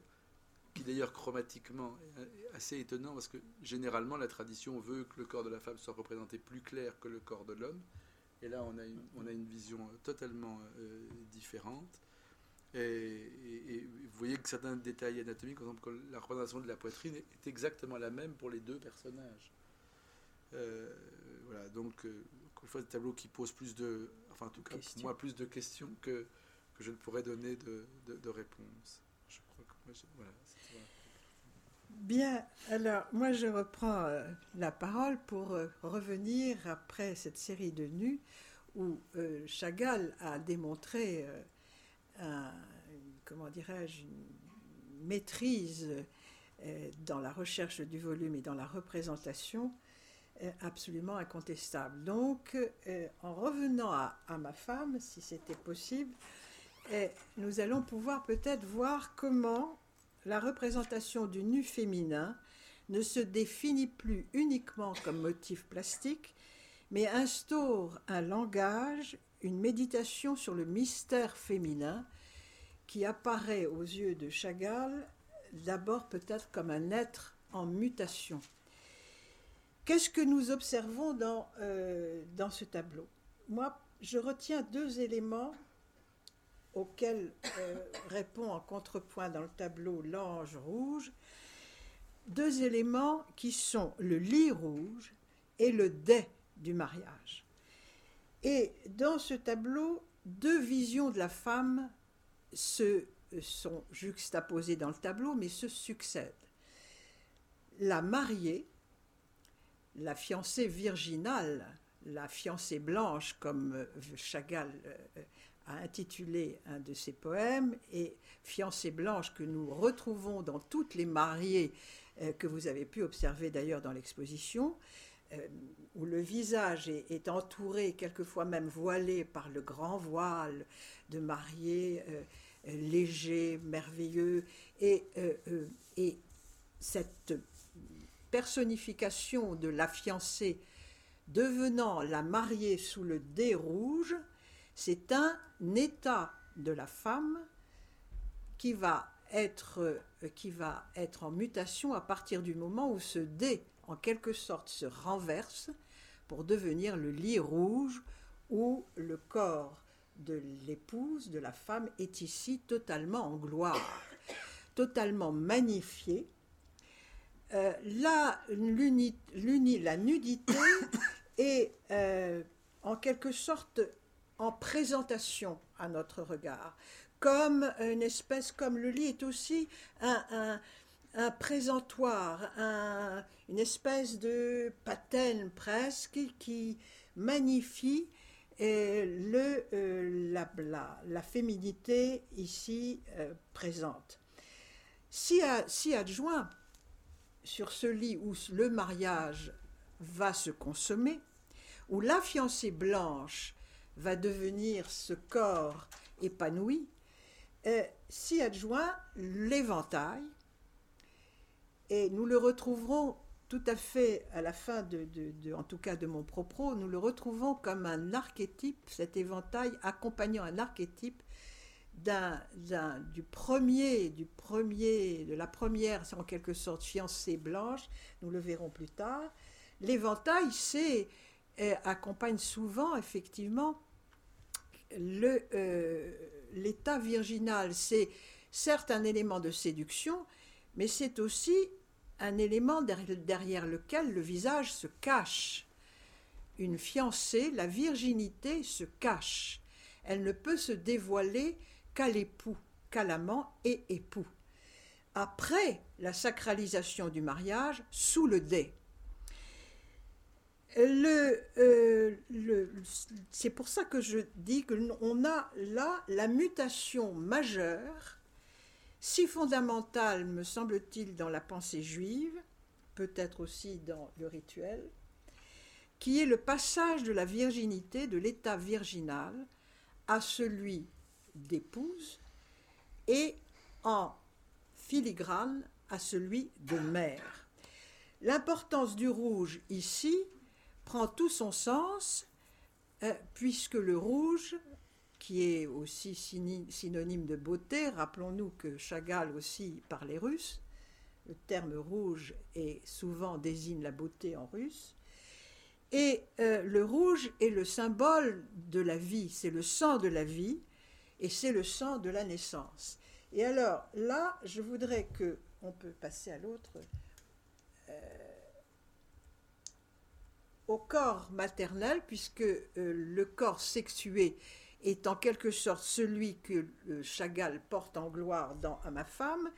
Speaker 4: qui d'ailleurs chromatiquement est assez étonnant parce que généralement la tradition veut que le corps de la femme soit représenté plus clair que le corps de l'homme. Et là, on a une, vision totalement euh, différente. Et, vous voyez que certains détails anatomiques, par exemple, la représentation de la poitrine est exactement la même pour les deux personnages. Euh, voilà, donc, euh, encore une fois, des tableaux qui posent plus de, enfin, en tout cas, pour moi, plus de questions que, que je ne pourrais donner de, de, réponses. Je crois que moi, voilà,
Speaker 2: Bien, alors moi je reprends euh, la parole pour revenir après cette série de nus où Chagall a démontré, un, comment dirais-je, une maîtrise dans la recherche du volume et dans la représentation absolument incontestable. Donc, euh, en revenant à, ma femme, si c'était possible, euh, nous allons pouvoir peut-être voir comment la représentation du nu féminin ne se définit plus uniquement comme motif plastique, mais instaure un langage, une méditation sur le mystère féminin qui apparaît aux yeux de Chagall d'abord peut-être comme un être en mutation. Qu'est-ce que nous observons dans, euh, dans ce tableau? Moi, je retiens deux éléments auxquels euh, répond en contrepoint dans le tableau l'ange rouge. Deux éléments qui sont le lit rouge et le dais du mariage. Et dans ce tableau, deux visions de la femme se sont juxtaposées dans le tableau, mais se succèdent. La mariée, la fiancée virginale, la fiancée blanche, comme euh, Chagall euh, a intitulé un de ses poèmes, et fiancée blanche que nous retrouvons dans toutes les mariées euh, que vous avez pu observer d'ailleurs dans l'exposition, où le visage est, entouré, quelquefois même voilé par le grand voile de mariée léger, merveilleux, et cette personnification de la fiancée devenant la mariée sous le dé rouge, c'est un état de la femme qui va être, qui va être en mutation à partir du moment où ce dé, en quelque sorte, se renverse pour devenir le lit rouge où le corps de l'épouse, de la femme, est ici totalement en gloire, totalement magnifié, euh, la, la nudité est euh, en quelque sorte en présentation à notre regard, comme une espèce, comme le lit est aussi un, présentoir, une espèce de patène presque qui magnifie euh, le, la, féminité ici présente. Si, si adjoint sur ce lit où le mariage va se consommer, où la fiancée blanche va devenir ce corps épanoui, euh, s'y adjoint l'éventail. Et nous le retrouverons tout à fait à la fin en tout cas de mon propos, nous le retrouvons comme un archétype, cet éventail accompagnant un archétype du premier, du premier, de la première, en quelque sorte fiancée blanche, nous le verrons plus tard. L'éventail, c'est euh, accompagne souvent effectivement euh, l'état virginal. C'est certes un élément de séduction, mais c'est aussi un élément derrière lequel le visage se cache. Une fiancée, la virginité se cache. Elle ne peut se dévoiler qu'à l'époux, qu'à et époux. Après la sacralisation du mariage, sous le dé. Le, euh, le, c'est pour ça que je dis qu'on a là la mutation majeure si fondamentale, me semble-t-il, dans la pensée juive, peut-être aussi dans le rituel, qui est le passage de la virginité, de l'état virginal, à celui d'épouse, et en filigrane à celui de mère. L'importance du rouge ici prend tout son sens, euh, puisque le rouge qui est aussi synonyme de beauté. Rappelons-nous que Chagall aussi parlait russe. Le terme rouge est souvent désigne la beauté en russe. Et euh, le rouge est le symbole de la vie, c'est le sang de la vie et c'est le sang de la naissance. Et alors là, je voudrais que on peut passer à l'autre. Euh, au corps maternel, puisque euh, le corps sexué est en quelque sorte celui que Chagall porte en gloire dans À ma femme,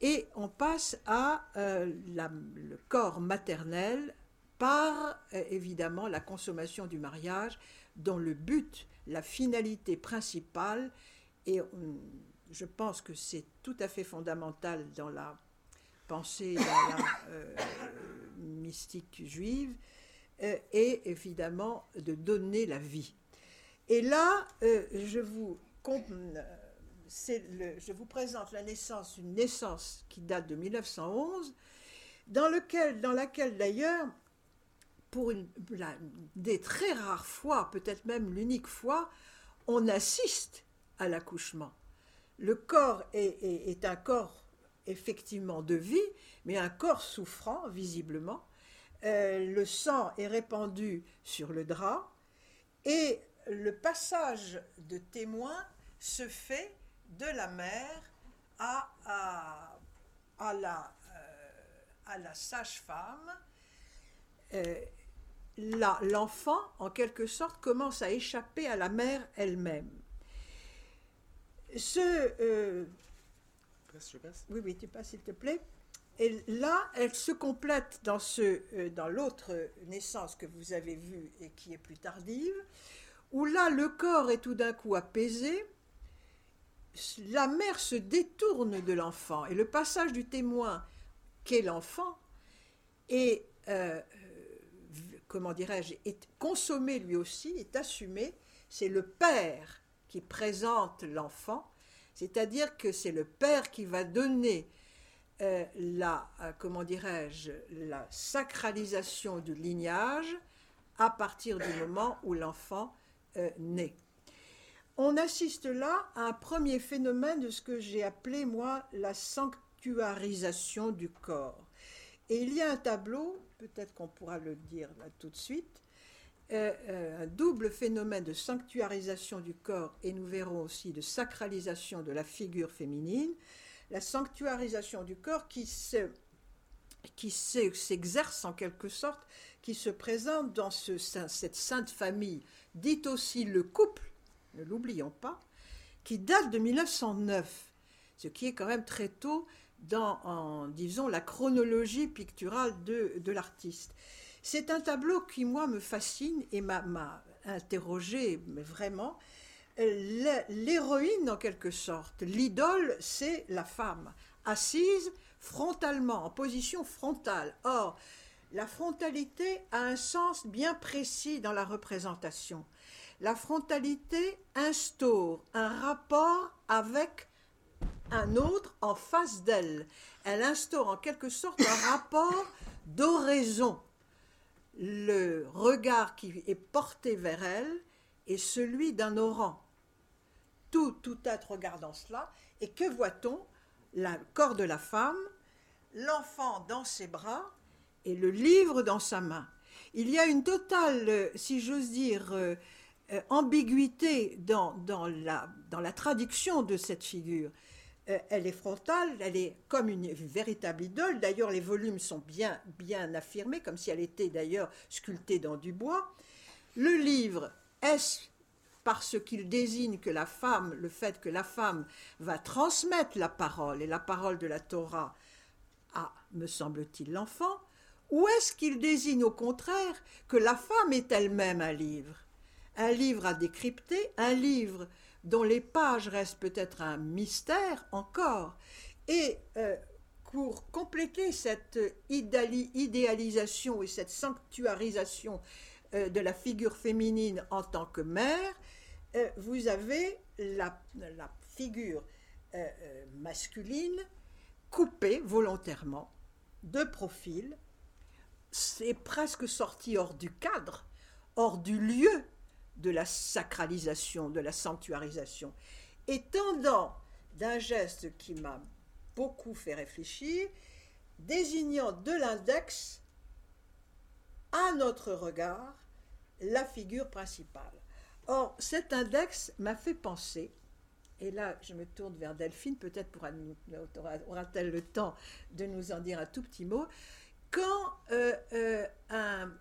Speaker 2: et on passe à euh, le corps maternel par évidemment la consommation du mariage, dont le but, la finalité principale, et je pense que c'est tout à fait fondamental dans la pensée euh, mystique juive, est évidemment de donner la vie. Et là, euh, je, vous, présente la naissance, une naissance qui date de 1911, dans, lequel, dans laquelle d'ailleurs, pour des très rares fois, peut-être même l'unique fois, on assiste à l'accouchement. Le corps est, un corps effectivement de vie, mais un corps souffrant, visiblement. Euh, le sang est répandu sur le drap et le passage de témoin se fait de la mère à, à, la, euh, la sage-femme. Euh, l'enfant, en quelque sorte, commence à échapper à la mère elle-même. Ce, euh,
Speaker 4: je passe.
Speaker 2: Oui, oui, tu passes, s'il te plaît. Et là, elle se complète dans, ce, dans l'autre naissance que vous avez vue et qui est plus tardive, où là le corps est tout d'un coup apaisé, la mère se détourne de l'enfant et le passage du témoin qu'est l'enfant est, euh, comment dirais-je, est consommé lui aussi, est assumé. C'est le père qui présente l'enfant, c'est-à-dire que c'est le père qui va donner euh, la, euh, comment dirais-je, la sacralisation du lignage à partir du moment où l'enfant euh, On assiste là à un premier phénomène de ce que j'ai appelé, moi, la sanctuarisation du corps. Et il y a un tableau, peut-être qu'on pourra le dire là tout de suite, euh, euh, un double phénomène de sanctuarisation du corps et nous verrons aussi de sacralisation de la figure féminine. La sanctuarisation du corps qui se qui s'exerce en quelque sorte, qui se présente dans ce, cette sainte famille dit aussi le couple, ne l'oublions pas, qui date de 1909, ce qui est quand même très tôt dans, en, disons, la chronologie picturale de, de l'artiste. C'est un tableau qui, moi, me fascine et m'a interrogé, mais vraiment. L'héroïne, en quelque sorte, l'idole, c'est la femme, assise frontalement, en position frontale. Or, la frontalité a un sens bien précis dans la représentation. la frontalité instaure un rapport avec un autre en face d'elle. Elle instaure en quelque sorte un rapport d'oraison. Le regard qui est porté vers elle est celui d'un orang. Tout, tout être regardant cela, et que voit-on? Le corps de la femme, l'enfant dans ses bras et le livre dans sa main. Il y a une totale, si j'ose dire, euh, euh, ambiguïté dans, dans, la, dans la traduction de cette figure. Euh, elle est frontale, elle est comme une véritable idole. D'ailleurs, les volumes sont bien, bien affirmés, comme si elle était d'ailleurs sculptée dans du bois. Le livre, est-ce parce qu'il désigne que la femme, le fait que la femme va transmettre la parole et la parole de la Torah à, me semble-t-il, l'enfant, ou est-ce qu'il désigne au contraire que la femme est elle-même un livre? Un livre à décrypter, un livre dont les pages restent peut-être un mystère encore. Et euh, pour compléter cette idéalisation et cette sanctuarisation euh, de la figure féminine en tant que mère, euh, vous avez la, figure masculine coupée volontairement de profil. C'est presque sorti hors du cadre, hors du lieu de la sacralisation, de la sanctuarisation, et tendant d'un geste qui m'a beaucoup fait réfléchir, désignant de l'index à notre regard la figure principale. Or, cet index m'a fait penser, et là je me tourne vers Delphine, peut-être aura-t-elle le temps de nous en dire un tout petit mot, quand euh, euh, un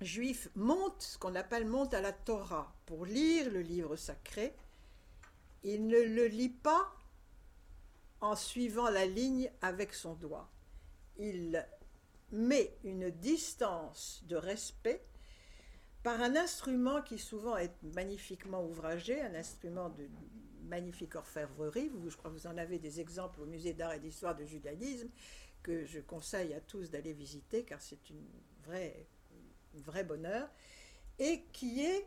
Speaker 2: juif monte, ce qu'on appelle monte à la Torah, pour lire le livre sacré, il ne le lit pas en suivant la ligne avec son doigt. Il met une distance de respect par un instrument qui souvent est magnifiquement ouvragé, un instrument de magnifique orfèvrerie. Vous, je crois que vous en avez des exemples au musée d'art et d'histoire de judaïsme que je conseille à tous d'aller visiter car c'est une vraie vrai bonheur, et qui est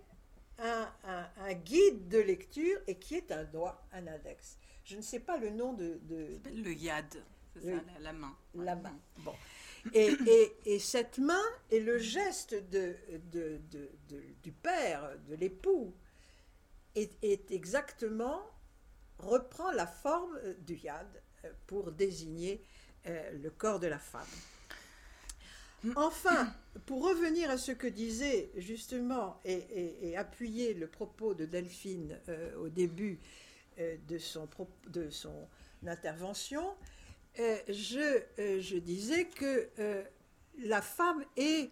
Speaker 2: un, guide de lecture et qui est un doigt, un index. Je ne sais pas le nom de...
Speaker 3: Le yad, c'est ça, la, main.
Speaker 2: La main, bon. Et, et, cette main est le geste de, de, du père, de l'époux, est, est, exactement, reprend la forme du yad euh, pour désigner euh, le corps de la femme. Enfin, pour revenir à ce que disait justement et, appuyer le propos de Delphine euh, au début euh, de, son, intervention, euh, je, disais que la femme est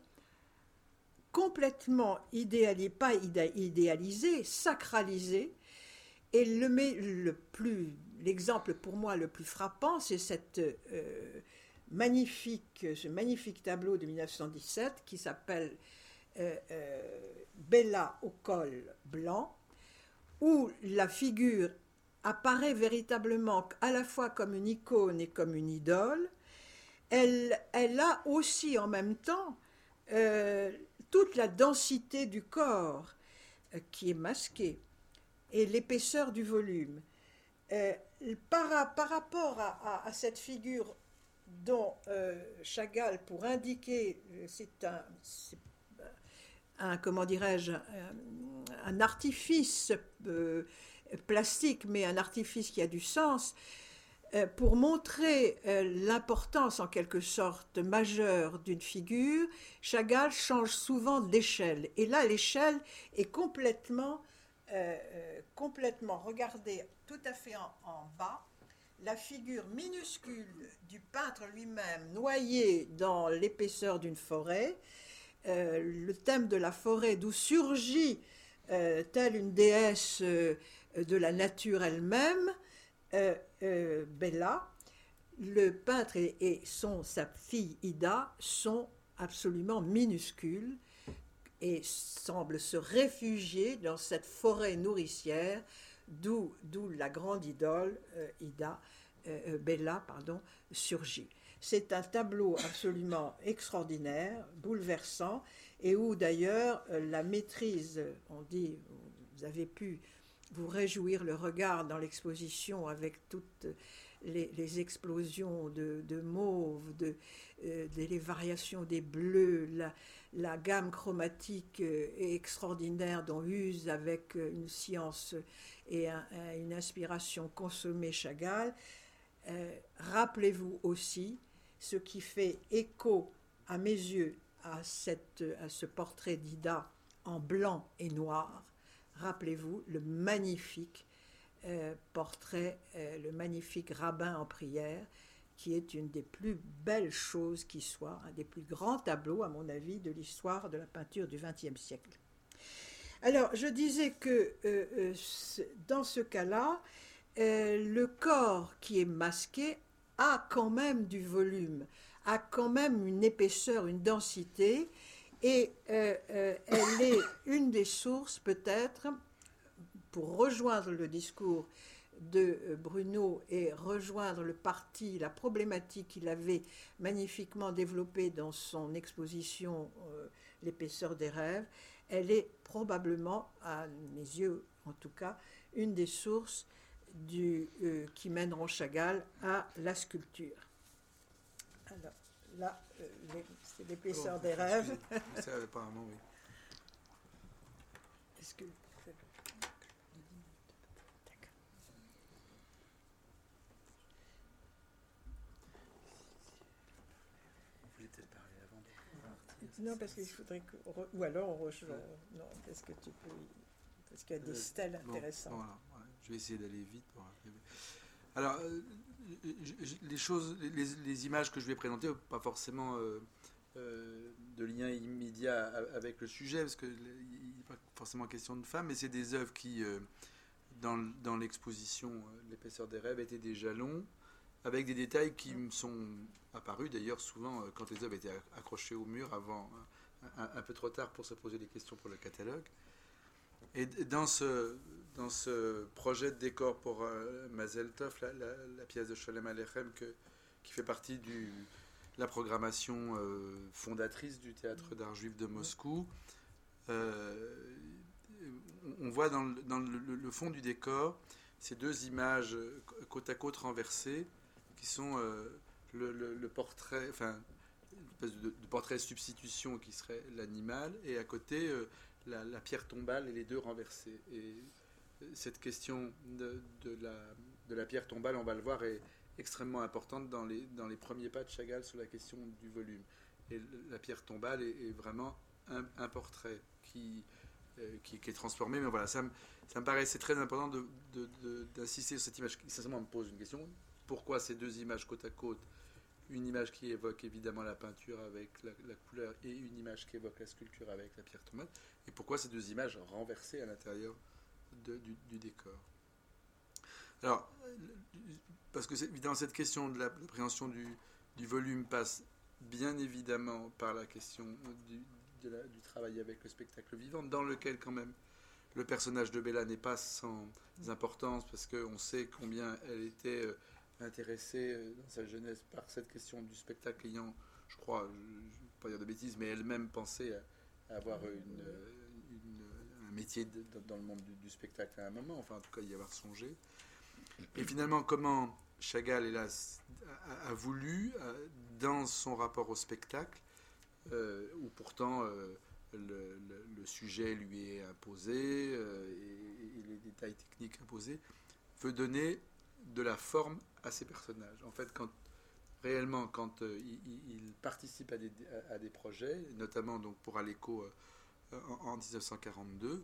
Speaker 2: complètement idéalisée, pas idéalisée, sacralisée. Et le plus, l'exemple pour moi le plus frappant, c'est cette magnifique, ce magnifique tableau de 1917 qui s'appelle euh, euh, Bella au col blanc, où la figure apparaît véritablement à la fois comme une icône et comme une idole. Elle, elle a aussi en même temps euh, toute la densité du corps qui est masquée et l'épaisseur du volume. Par, par, rapport à, à, cette figure dont euh, Chagall, pour indiquer, euh, c'est un, un, comment dirais-je, un, artifice euh, plastique, mais un artifice qui a du sens, pour montrer l'importance en quelque sorte majeure d'une figure, Chagall change souvent d'échelle. Et là, l'échelle est complètement, complètement regardée tout à fait en bas la figure minuscule du peintre lui-même noyé dans l'épaisseur d'une forêt, euh, le thème de la forêt d'où surgit euh, telle une déesse euh, de la nature elle-même, Bella, le peintre et, son, sa fille Ida sont absolument minuscules et semblent se réfugier dans cette forêt nourricière d'où la grande idole Ida euh, euh, Bella pardon, surgit. C'est un tableau absolument extraordinaire, bouleversant, et où d'ailleurs la maîtrise, on dit, vous avez pu vous réjouir le regard dans l'exposition avec toutes les, explosions de, de mauve, euh, les variations des bleus, la gamme chromatique euh, extraordinaire dont use avec euh, une science et une inspiration consommée Chagall. Rappelez-vous aussi ce qui fait écho à mes yeux à, cette, ce portrait d'Ida en blanc et noir. Rappelez-vous le magnifique euh, portrait, euh, le magnifique rabbin en prière, qui est une des plus belles choses qui soit, un des plus grands tableaux, à mon avis, de l'histoire de la peinture du XXe siècle. Alors, je disais que euh, dans ce cas-là, le corps qui est masqué a quand même du volume, a quand même une épaisseur, une densité, et elle est une des sources peut-être pour rejoindre le discours de euh, Bruno et rejoindre le parti, la problématique qu'il avait magnifiquement développée dans son exposition euh, L'épaisseur des rêves, elle est probablement, à mes yeux en tout cas, une des sources du, euh, qui mèneront Chagall à la sculpture. Alors là, c'est l'épaisseur des rêves. apparemment, oui. Est-ce que Non, parce qu'il faudrait que. Ou alors on rejoint. Non, est-ce que tu peux. Parce qu'il y a des euh, stèles intéressantes.
Speaker 4: Voilà, Je vais essayer d'aller vite. Alors, euh, les choses, les, images que je vais présenter, pas forcément euh, de lien immédiat avec le sujet, parce qu'il n'est pas forcément question de femmes, mais c'est des œuvres qui, dans, dans l'exposition L'épaisseur des rêves, étaient des jalons avec des détails qui me sont apparus d'ailleurs souvent euh, quand les œuvres étaient accrochées au mur avant, euh, un, peu trop tard pour se poser des questions pour le catalogue. Et dans ce, dans ce projet de décor pour euh, Mazel Tov, la, pièce de Sholem Alechem qui fait partie de la programmation fondatrice du théâtre d'art juif de Moscou, on voit dans le, fond du décor ces deux images côte à côte renversées qui sont euh, le, portrait, enfin, une espèce de, portrait substitution qui serait l'animal, et à côté euh, la, pierre tombale et les deux renversés. Et euh, cette question de, la, de la pierre tombale, on va le voir, est extrêmement importante dans les, dans les premiers pas de Chagall sur la question du volume. Et la pierre tombale est, vraiment un, portrait qui, qui, est transformé. Mais voilà, ça me, ça me paraissait très important d'insister sur cette image qui, sincèrement, me pose une question pourquoi ces deux images côte à côte Une image qui évoque évidemment la peinture avec la, couleur et une image qui évoque la sculpture avec la pierre tomate. Et pourquoi ces deux images renversées à l'intérieur du, décor Alors, parce que évidemment cette question de l'appréhension du, du, volume passe bien évidemment par la question du, du travail avec le spectacle vivant, dans lequel quand même le personnage de Bella n'est pas sans importance, parce qu'on sait combien elle était euh, intéressée euh, dans sa jeunesse par cette question du spectacle ayant, je crois, je ne vais pas dire de bêtises, mais elle-même pensait à, avoir une, un métier dans le monde du, spectacle à un moment, enfin en tout cas y avoir songé. Et finalement, comment Chagall hélas, a, voulu, euh, dans son rapport au spectacle, euh, où pourtant le, sujet lui est imposé et, et, les détails techniques imposés, veut donner de la forme à ces personnages. En fait, réellement, quand euh, il, participe à des, projets, notamment donc pour Aleco euh, en, 1942,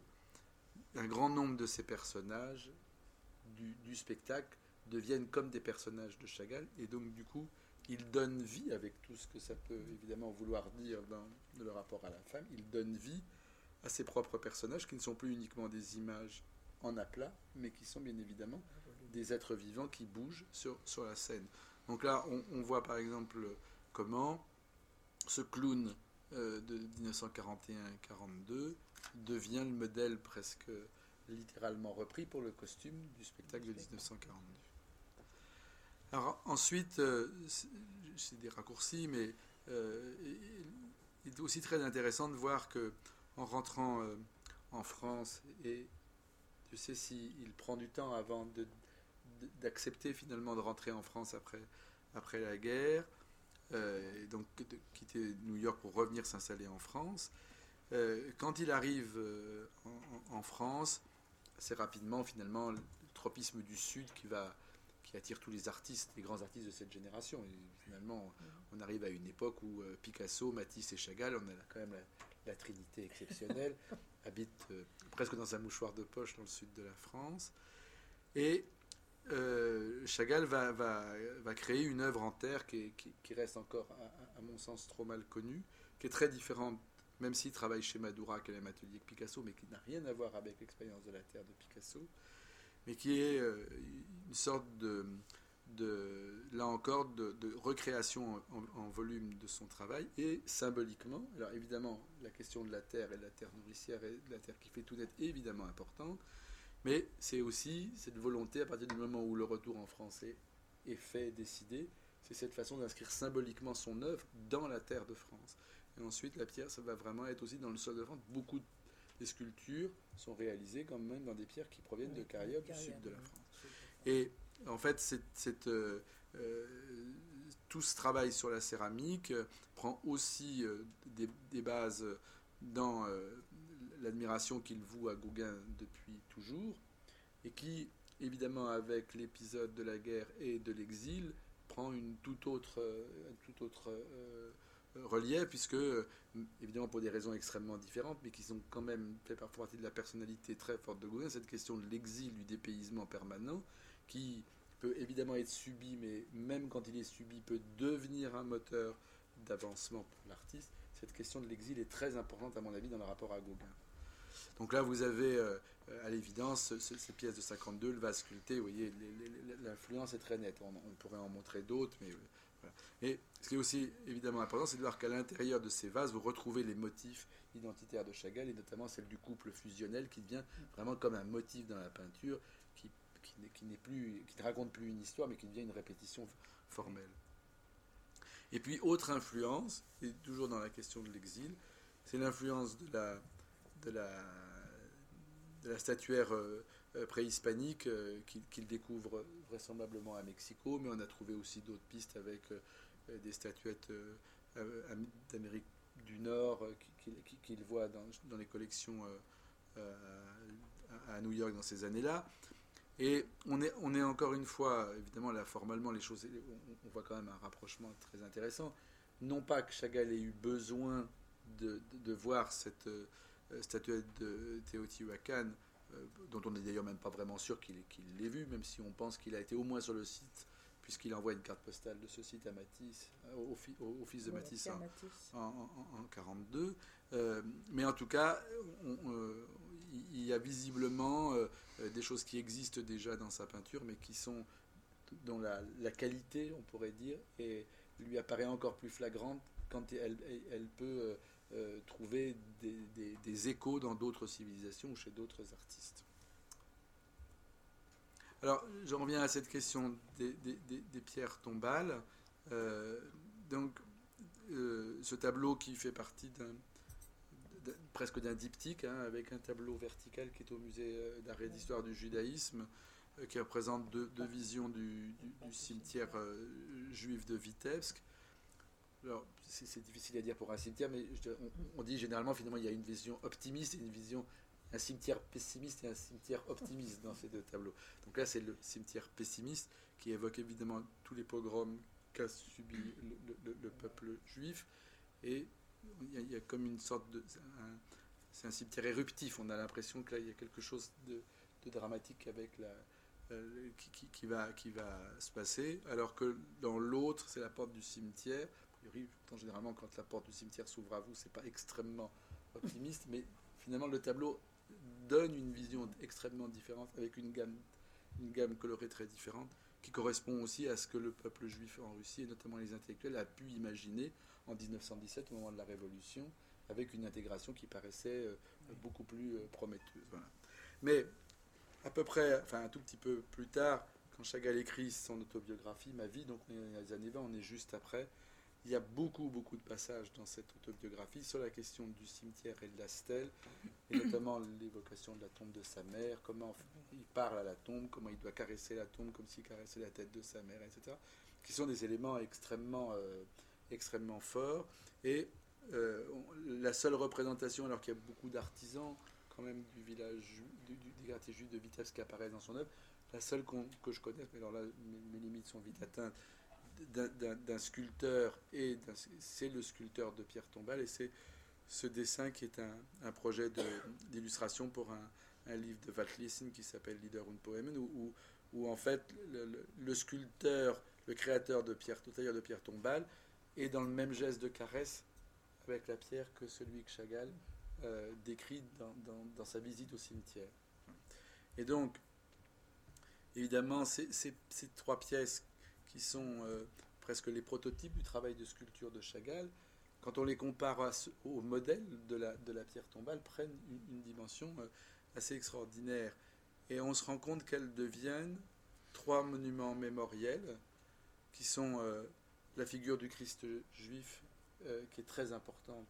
Speaker 4: un grand nombre de ces personnages du, spectacle deviennent comme des personnages de Chagall, et donc du coup, il donne vie, avec tout ce que ça peut évidemment vouloir dire dans le rapport à la femme, il donne vie à ses propres personnages qui ne sont plus uniquement des images en aplat, mais qui sont bien évidemment des êtres vivants qui bougent sur, sur la scène. Donc là, on, voit par exemple comment ce clown euh, de 1941-42 devient le modèle presque littéralement repris pour le costume du spectacle de 1942. Alors ensuite, euh, c'est des raccourcis, mais euh, il est aussi très intéressant de voir que en rentrant en France, et tu sais s'il prend du temps avant d'accepter finalement de rentrer en France après, après la guerre, et donc de quitter New York pour revenir s'installer en France. quand il arrive en, France, assez rapidement finalement le tropisme du Sud qui va qui attire tous les artistes, les grands artistes de cette génération. Et finalement, on arrive à une époque où Picasso, Matisse et Chagall, on a quand même la, trinité exceptionnelle, habite presque dans un mouchoir de poche dans le sud de la France. Et Chagall va, créer une œuvre en terre qui, reste encore, à, mon sens, trop mal connue, qui est très différente, même s'il travaille chez Madura, qui est même atelier que Picasso, mais qui n'a rien à voir avec l'expérience de la terre de Picasso mais qui est euh, une sorte de, là encore, de, recréation en, volume de son travail et symboliquement. Alors évidemment, la question de la terre et de la terre nourricière et de la terre qui fait tout est évidemment importante, mais c'est aussi cette volonté, à partir du moment où le retour en français est fait, décidé, c'est cette façon d'inscrire symboliquement son œuvre dans la terre de France. Et ensuite, la pierre, ça va vraiment être aussi dans le sol de France. Beaucoup des sculptures sont réalisées quand même dans des pierres qui proviennent de carrières du sud de la France. Et en fait, cette, euh, euh, tout ce travail sur la céramique prend aussi euh, des, bases dans l'admiration qu'il voue à Gauguin depuis toujours, et qui, évidemment, avec l'épisode de la guerre et de l'exil, prend une toute autre, toute autre relief, puisque, évidemment pour des raisons extrêmement différentes, mais qui sont quand même fait partie de la personnalité très forte de Gauguin, cette question de l'exil, du dépaysement permanent, qui peut évidemment être subi, mais même quand il est subi, peut devenir un moteur d'avancement pour l'artiste. Cette question de l'exil est très importante, à mon avis, dans le rapport à Gauguin. Donc là, vous avez euh, à l'évidence ces pièces de 52, le vase sculpté, vous voyez, l'influence est très nette. On, pourrait en montrer d'autres, mais euh, et ce qui est aussi évidemment important, c'est de voir qu'à l'intérieur de ces vases, vous retrouvez les motifs identitaires de Chagall, et notamment celle du couple fusionnel, qui devient vraiment comme un motif dans la peinture, qui, plus, qui ne raconte plus une histoire, mais qui devient une répétition formelle. Et puis, autre influence, et toujours dans la question de l'exil, c'est l'influence de la, de, la, de la statuaire euh, euh, préhispanique euh, qu'il découvre vraisemblablement à Mexico, mais on a trouvé aussi d'autres pistes avec des statuettes d'Amérique du Nord qu'il voit dans, les collections à New York dans ces années-là. Et on est, on est encore une fois, évidemment, là, formellement, les choses, on, voit quand même un rapprochement très intéressant. Non pas que Chagall ait eu besoin de, voir cette statuette de Teotihuacan euh, dont on n'est d'ailleurs même pas vraiment sûr qu'il l'ait vu, même si on pense qu'il a été au moins sur le site, puisqu'il envoie une carte postale de ce site à Matisse, euh, au, fils de Matisse en, 1942. Euh, mais en tout cas, il y a visiblement des choses qui existent déjà dans sa peinture, mais qui sont dont la, qualité, on pourrait dire, et lui apparaît encore plus flagrante quand elle, elle peut euh, trouver des, échos dans d'autres civilisations ou chez d'autres artistes. Alors, je reviens à cette question des, pierres tombales. Euh, donc, euh, ce tableau qui fait partie presque d'un diptyque, hein, avec un tableau vertical qui est au musée d'art et d'histoire du judaïsme, qui représente deux, visions du, du cimetière juif de Vitebsk c'est difficile à dire pour un cimetière, mais on, dit généralement, finalement, il y a une vision optimiste et une vision, un cimetière pessimiste et un cimetière optimiste dans ces deux tableaux. Donc là, c'est le cimetière pessimiste qui évoque évidemment tous les pogroms qu'a subi le, peuple juif. Et il y, a, comme une sorte de. C'est un, cimetière éruptif. On a l'impression que là, il y a quelque chose de, dramatique avec la. Euh, qui, va, qui va se passer, alors que dans l'autre, c'est la porte du cimetière, généralement, quand la porte du cimetière s'ouvre à vous, c'est pas extrêmement optimiste, mais finalement, le tableau donne une vision extrêmement différente, avec une gamme, une gamme colorée très différente, qui correspond aussi à ce que le peuple juif en Russie, et notamment les intellectuels, a pu imaginer en 1917, au moment de la Révolution, avec une intégration qui paraissait euh, beaucoup plus euh, prometteuse. Mais à peu près, enfin un tout petit peu plus tard, quand Chagall écrit son autobiographie, Ma vie, donc on est dans les années 20, on est juste après, il y a beaucoup, beaucoup de passages dans cette autobiographie sur la question du cimetière et de la stèle, et notamment l'évocation de la tombe de sa mère, comment il parle à la tombe, comment il doit caresser la tombe comme s'il caressait la tête de sa mère, etc. Qui sont des éléments extrêmement, euh, extrêmement forts. Et euh, la seule représentation, alors qu'il y a beaucoup d'artisans quand même du village, du, des quartiers juifs de Vitebsk qui apparaissent dans son œuvre, la seule que je connaisse, mais alors là mes limites sont vite atteintes, d'un sculpteur et c'est le sculpteur de Pierre Tombal et c'est ce dessin qui est un, projet d'illustration pour un, livre de Walt qui s'appelle Leader und Poemen où, où, en fait le, sculpteur, le créateur de Pierre, de Pierre Tombal est dans le même geste de caresse avec la pierre que celui que Chagall euh, décrit dans, dans, sa visite au cimetière. Et donc, évidemment, ces trois pièces qui sont euh, presque les prototypes du travail de sculpture de Chagall, quand on les compare au modèle de la, de la pierre tombale, prennent une, dimension euh, assez extraordinaire. Et on se rend compte qu'elles deviennent trois monuments mémoriels qui sont euh, la figure du Christ juif, qui est très importante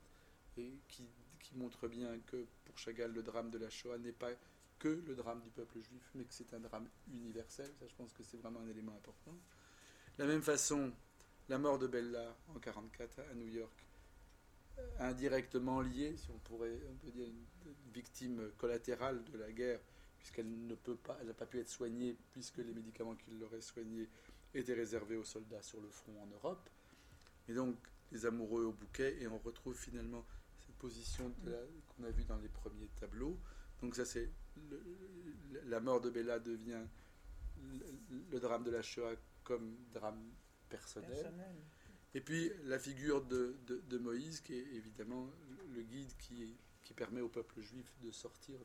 Speaker 4: et qui, qui, montre bien que pour Chagall, le drame de la Shoah n'est pas que le drame du peuple juif, mais que c'est un drame universel. Ça, je pense que c'est vraiment un élément important. De la même façon, la mort de Bella en 1944 à New York, indirectement liée, si on pourrait on peut dire, une victime collatérale de la guerre, puisqu'elle ne peut pas, elle n'a pas pu être soignée, puisque les médicaments qui l'auraient soignée étaient réservés aux soldats sur le front en Europe. Et donc, les amoureux au bouquet, et on retrouve finalement cette position qu'on a vue dans les premiers tableaux. Donc ça, c'est la mort de Bella devient le drame de la Shoah comme drame personnel. Et puis la figure de, de, Moïse, qui est évidemment le guide qui, qui permet au peuple juif de sortir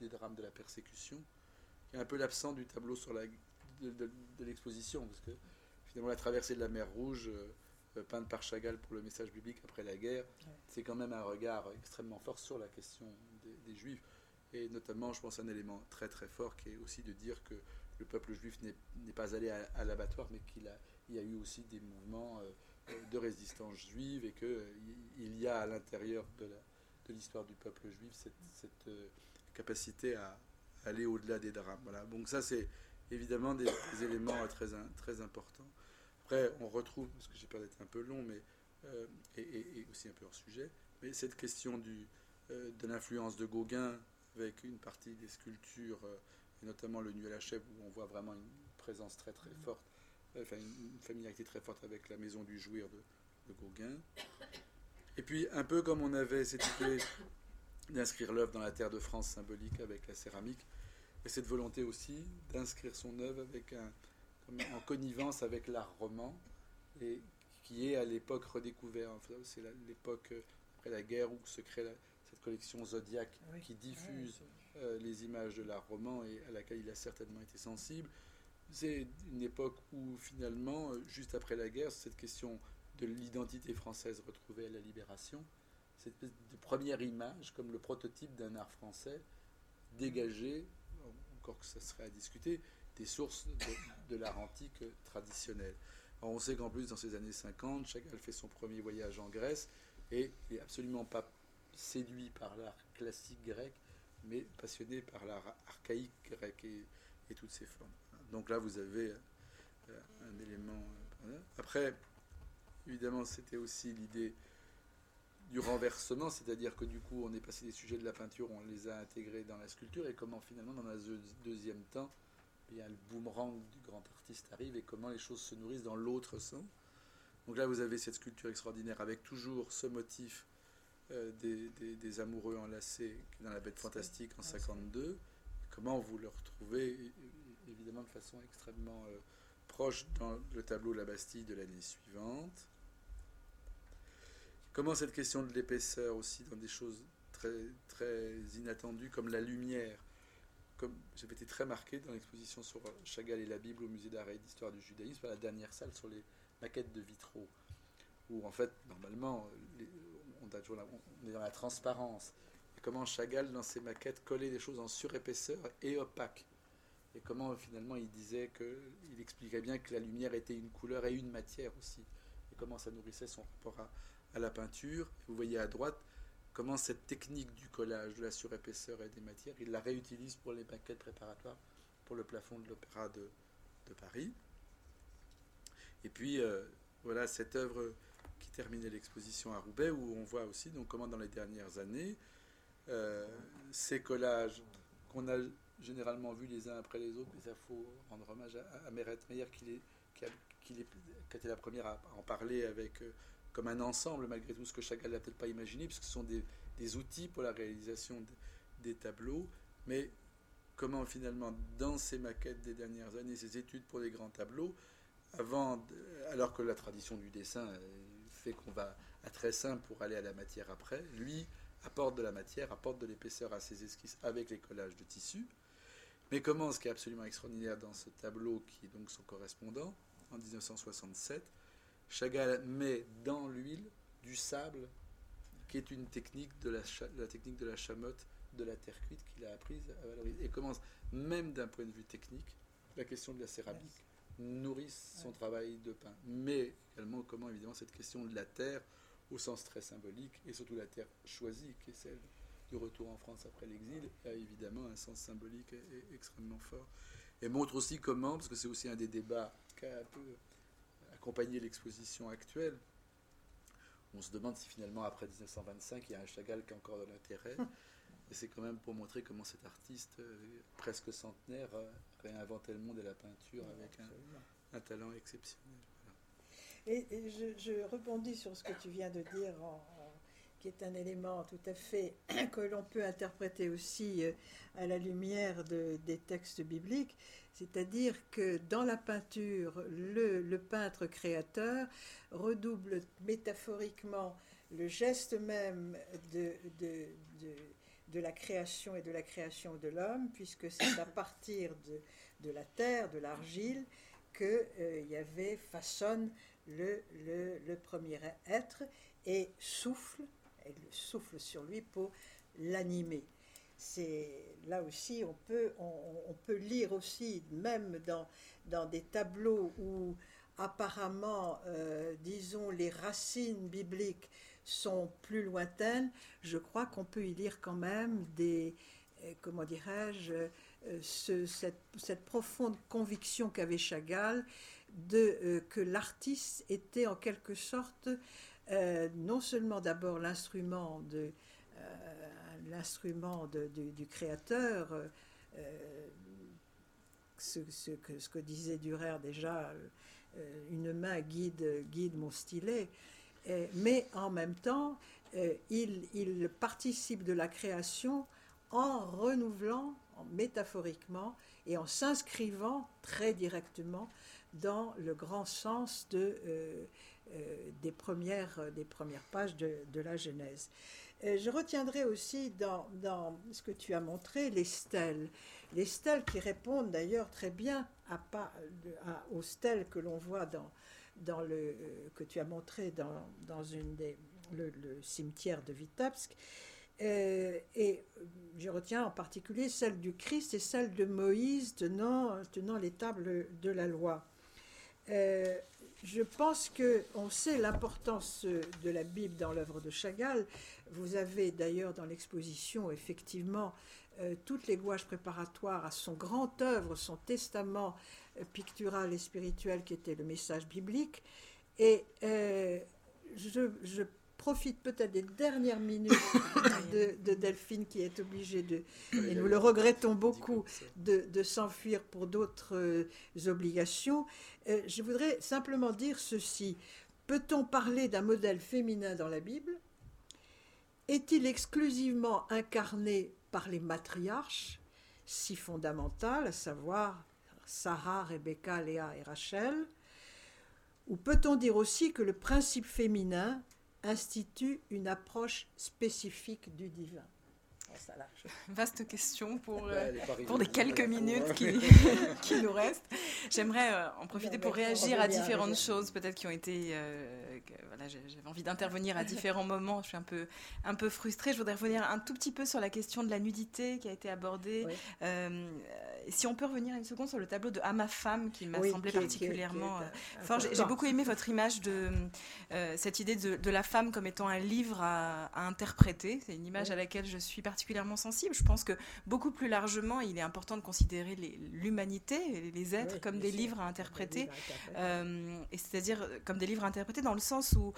Speaker 4: des drames de la persécution, qui est un peu l'absent du tableau sur la, de, l'exposition, parce que finalement la traversée de la mer Rouge, euh, peinte par Chagall pour le message biblique après la guerre, c'est quand même un regard extrêmement fort sur la question des, des juifs. Et notamment, je pense, un élément très très fort qui est aussi de dire que le peuple juif n'est pas allé à, l'abattoir, mais qu'il y a eu aussi des mouvements euh, de résistance juive et qu'il euh, il y a à l'intérieur de l'histoire du peuple juif cette, euh, capacité à aller au-delà des drames. Voilà. Donc ça, c'est évidemment des, éléments très, très importants. Après, on retrouve, parce que j'ai peur d'être un peu long, mais, et, aussi un peu hors sujet, mais cette question de l'influence de Gauguin avec une partie des sculptures notamment le Nu à la chèvre, où on voit vraiment une présence très très forte, enfin une, familiarité très forte avec la maison du jouir de, Gauguin. Et puis, un peu comme on avait cette idée d'inscrire l'œuvre dans la terre de France symbolique avec la céramique, et cette volonté aussi d'inscrire son œuvre avec un, en connivence avec l'art roman, et qui est à l'époque redécouvert. c'est l'époque après la guerre où se crée cette collection Zodiac qui diffuse euh, les images de l'art roman et à laquelle il a certainement été sensible. C'est une époque où finalement, euh, juste après la guerre, cette question de l'identité française retrouvée à la libération, cette de première image comme le prototype d'un art français dégagé, encore que ça serait à discuter, des sources de, l'art antique traditionnel. on sait qu'en plus, dans ces années 50, Chagall fait son premier voyage en Grèce et n'est absolument pas séduit par l'art classique grec, mais passionné par l'art archaïque grec et, toutes ses formes. Donc là, vous avez euh, un élément. Euh, après, évidemment, c'était aussi l'idée du renversement, c'est-à-dire que du coup, on est passé des sujets de la peinture, on les a intégrés dans la sculpture, et comment finalement, dans un deuxième temps, a le boomerang du grand artiste arrive, et comment les choses se nourrissent dans l'autre sens. Donc là, vous avez cette sculpture extraordinaire avec toujours ce motif euh, des, amoureux enlacés dans la bête fantastique en 52. Comment vous le retrouvez évidemment de façon extrêmement euh, proche dans le tableau La Bastille de l'année suivante. Comment cette question de l'épaisseur aussi dans des choses très, très inattendues comme la lumière. Comme j'avais été très marqué dans l'exposition sur Chagall et la Bible au musée d'art et d'histoire du judaïsme, à la dernière salle sur les maquettes de vitraux, où en fait normalement les, on, est dans la transparence. Comment Chagall, dans ses maquettes, collait des choses en surépaisseur et opaque. Et comment finalement il disait que, il expliquait bien que la lumière était une couleur et une matière aussi. Et comment ça nourrissait son rapport à, la peinture. Vous voyez à droite comment cette technique du collage, de la surépaisseur et des matières, il la réutilise pour les maquettes préparatoires pour le plafond de l'Opéra de, de, Paris. Et puis, euh, voilà cette œuvre qui terminait l'exposition à Roubaix, où on voit aussi donc, comment dans les dernières années, euh, ces collages qu'on a généralement vus les uns après les autres, mais il faut rendre hommage à, à Meyer qui, qui, a, qui, a, été la première à en parler avec... Euh, comme un ensemble, malgré tout ce que Chagall n'a peut-être pas imaginé, puisque ce sont des, des, outils pour la réalisation des tableaux. Mais comment finalement, dans ces maquettes des dernières années, ces études pour les grands tableaux, avant, alors que la tradition du dessin fait qu'on va à très simple pour aller à la matière après, lui apporte de la matière, apporte de l'épaisseur à ses esquisses avec les collages de tissu. Mais comment, ce qui est absolument extraordinaire dans ce tableau, qui est donc son correspondant, en 1967, Chagall met dans l'huile du sable, qui est une technique de la, technique de la chamotte de la terre cuite qu'il a apprise à. Et commence, même d'un point de vue technique, la question de la céramique nourrit son travail de pain. Mais également comment, évidemment, cette question de la terre, au sens très symbolique, et surtout la terre choisie, qui est celle du retour en France après l'exil, a évidemment un sens symbolique extrêmement fort. Et montre aussi comment, parce que c'est aussi un des débats qui a un peu accompagner l'exposition actuelle. On se demande si finalement, après 1925, il y a un Chagall qui a encore de l'intérêt. Et c'est quand même pour montrer comment cet artiste, euh, presque centenaire, réinventait le monde et la peinture avec un, talent exceptionnel.
Speaker 2: Et, je, je, rebondis sur ce que tu viens de dire, qui est un élément tout à fait que l'on peut interpréter aussi euh, à la lumière de, des textes bibliques. C'est-à-dire que dans la peinture, le, peintre créateur redouble métaphoriquement le geste même de, de, la création et de la création de l'homme, puisque c'est à partir de, la terre, de l'argile, que euh, Yahvé façonne le, le, premier être et souffle, elle souffle sur lui pour l'animer. C'est là aussi on peut, on, peut lire aussi, même dans, dans des tableaux où apparemment, euh, disons, les racines bibliques sont plus lointaines, je crois qu'on peut y lire quand même des, euh, comment dirais-je, euh, cette, profonde conviction qu'avait Chagall de, que l'artiste était en quelque sorte non seulement d'abord l'instrument de l'instrument du créateur, euh, euh, ce, que, disait Durer déjà, euh, une main guide, guide mon stylet, mais en même temps, il, il, participe de la création en renouvelant métaphoriquement et en s'inscrivant très directement dans le grand sens de, des, premières, pages de, la Genèse. Euh, je retiendrai aussi dans, ce que tu as montré les stèles. Les stèles qui répondent d'ailleurs très bien aux stèles que l'on voit dans, dans le, euh, que tu as montré dans, dans une des, le, cimetière de Vitebsk. Euh, et je retiens en particulier celle du Christ et celle de Moïse tenant, tenant les tables de la loi. je pense qu'on sait l'importance de la Bible dans l'œuvre de Chagall, vous avez d'ailleurs dans l'exposition effectivement euh, toutes les gouaches préparatoires à son grand œuvre, son testament euh, pictural et spirituel qui était le message biblique. Et euh, je, profite peut-être des dernières minutes de, Delphine qui est obligée de, et nous le regrettons beaucoup, de, s'enfuir pour d'autres obligations. je voudrais simplement dire ceci. Peut-on parler d'un modèle féminin dans la Bible? Est-il exclusivement incarné par les matriarches, si fondamentales, à savoir Sarah, Rebecca, Léa et Rachel. Ou peut-on dire aussi que le principe féminin institue une approche spécifique du divin?
Speaker 3: Vaste question pour, euh, pour les quelques minutes qui, qui, nous restent. j'aimerais euh, en profiter pour réagir à différentes choses, peut-être qui ont été. Euh, voilà, j'avais envie d'intervenir à différents moments. Je suis un peu, un peu frustrée. Je voudrais revenir un tout petit peu sur la question de la nudité qui a été abordée. Euh, si on peut revenir une seconde sur le tableau de À ma femme, qui m'a semblé particulièrement fort. J'ai beaucoup aimé votre image de cette idée de, la femme comme étant un livre à, à interpréter. C'est une image à laquelle je suis particulièrement sensible. Je pense que beaucoup plus largement, il est important de considérer l'humanité, les êtres, comme des livres à interpréter. Euh, et c'est-à-dire comme des livres à interpréter dans le sens où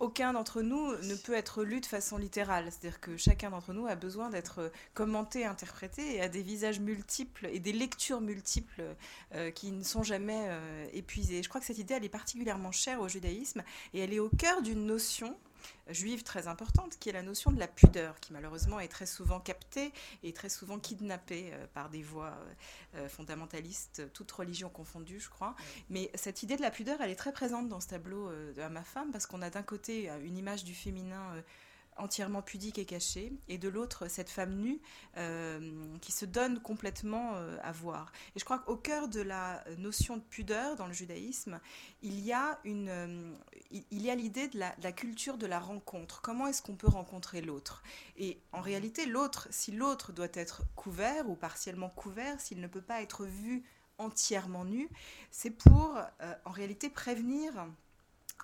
Speaker 3: aucun d'entre nous ne peut être lu de façon littérale. C'est-à-dire que chacun d'entre nous a besoin d'être commenté, interprété et a des visages multiples et des lectures multiples euh, qui ne sont jamais euh, épuisées. Je crois que cette idée, elle est particulièrement chère au judaïsme et elle est au cœur d'une notion juive très importante, qui est la notion de la pudeur, qui malheureusement est très souvent captée et très souvent kidnappée euh, par des voix fondamentalistes, toutes religions confondues, je crois. Mais cette idée de la pudeur, elle est très présente dans ce tableau de ma femme, parce qu'on a d'un côté une image du féminin entièrement pudique et cachée, et de l'autre cette femme nue euh, qui se donne complètement euh, à voir. Et je crois qu'au cœur de la notion de pudeur dans le judaïsme, il y a une, euh, il y a l'idée de la, de la, culture de la rencontre. Comment est-ce qu'on peut rencontrer l'autre? Et en réalité, l'autre, si l'autre doit être couvert ou partiellement couvert, s'il ne peut pas être vu entièrement nu, c'est pour, en réalité, prévenir,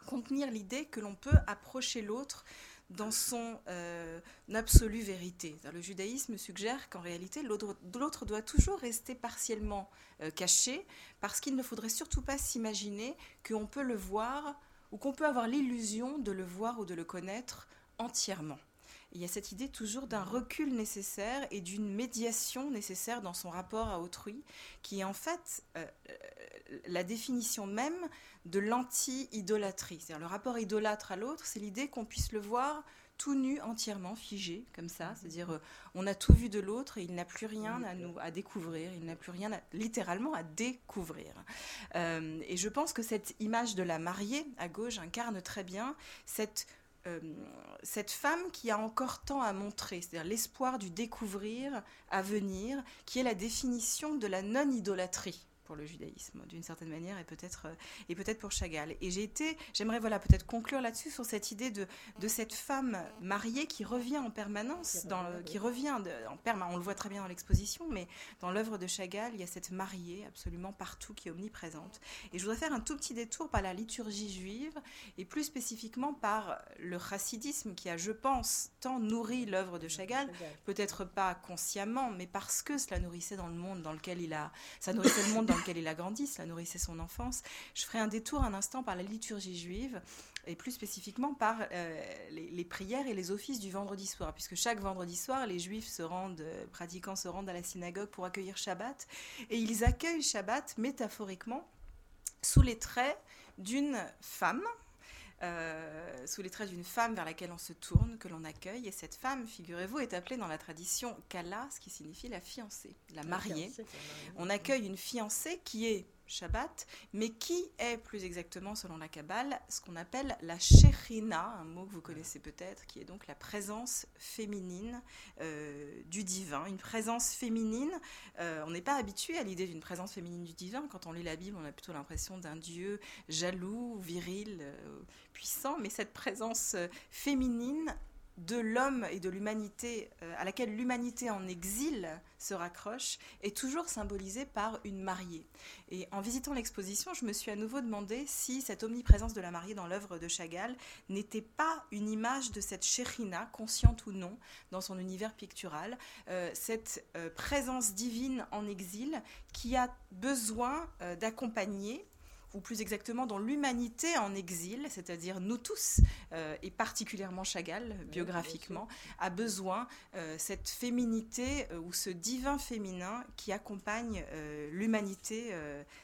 Speaker 3: contenir l'idée que l'on peut approcher l'autre dans son euh, absolue vérité. Le judaïsme suggère qu'en réalité, l'autre doit toujours rester partiellement euh, caché, parce qu'il ne faudrait surtout pas s'imaginer qu'on peut le voir ou qu'on peut avoir l'illusion de le voir ou de le connaître entièrement. Il y a cette idée toujours d'un recul nécessaire et d'une médiation nécessaire dans son rapport à autrui, qui est en fait euh, la définition même de l'anti-idolâtrie. C'est-à-dire le rapport idolâtre à l'autre, c'est l'idée qu'on puisse le voir tout nu, entièrement figé, comme ça. C'est-à-dire, euh, on a tout vu de l'autre et il n'a plus rien à nous à découvrir. Il n'a plus rien, littéralement, à découvrir. Euh, et je pense que cette image de la mariée à gauche incarne très bien cette euh, cette femme qui a encore tant à montrer, c'est-à-dire l'espoir du découvrir à venir, qui est la définition de la non-idolâtrie pour le judaïsme d'une certaine manière et peut-être euh, et peut-être pour Chagall. Et j'ai été, j'aimerais voilà peut-être conclure là-dessus sur cette idée de, de cette femme mariée qui revient en permanence, dans qui revient en permanence. On le voit très bien dans l'exposition, mais dans l'œuvre de Chagall, il y a cette mariée absolument partout qui est omniprésente. Et je voudrais faire un tout petit détour par la liturgie juive et plus spécifiquement par le chassidisme qui a, je pense, tant nourri l'œuvre de Chagall, peut-être pas consciemment, mais parce que cela nourrissait dans le monde dans lequel il a, ça nourrissait le monde dans lequel il a grandi, cela nourrissait son enfance. Je ferai un détour un instant par la liturgie juive et plus spécifiquement par euh, les, prières et les offices du vendredi soir, puisque chaque vendredi soir, les juifs se rendent, euh, pratiquants se rendent à la synagogue pour accueillir Shabbat, et ils accueillent Shabbat métaphoriquement sous les traits d'une femme, euh, sous les traits d'une femme vers laquelle on se tourne, que l'on accueille. Et cette femme, figurez-vous, est appelée dans la tradition Kala, ce qui signifie la fiancée, la mariée. On accueille une fiancée qui est Shabbat, mais qui est plus exactement, selon la Kabbale, ce qu'on appelle la Shechina, un mot que vous connaissez peut-être, qui est donc la présence féminine euh, du divin. Une présence féminine, euh, on n'est pas habitué à l'idée d'une présence féminine du divin. Quand on lit la Bible, on a plutôt l'impression d'un Dieu jaloux, viril, euh, puissant, mais cette présence féminine de l'homme et de l'humanité, euh, à laquelle l'humanité en exil se raccroche, est toujours symbolisée par une mariée. Et en visitant l'exposition, je me suis à nouveau demandé si cette omniprésence de la mariée dans l'œuvre de Chagall n'était pas une image de cette Chérina, consciente ou non, dans son univers pictural, euh, cette euh, présence divine en exil qui a besoin d'accompagner ou plus exactement dans l'humanité en exil, c'est-à-dire nous tous, euh, et particulièrement Chagall, biographiquement, a besoin euh, cette féminité euh, ou ce divin féminin qui accompagne l'humanité,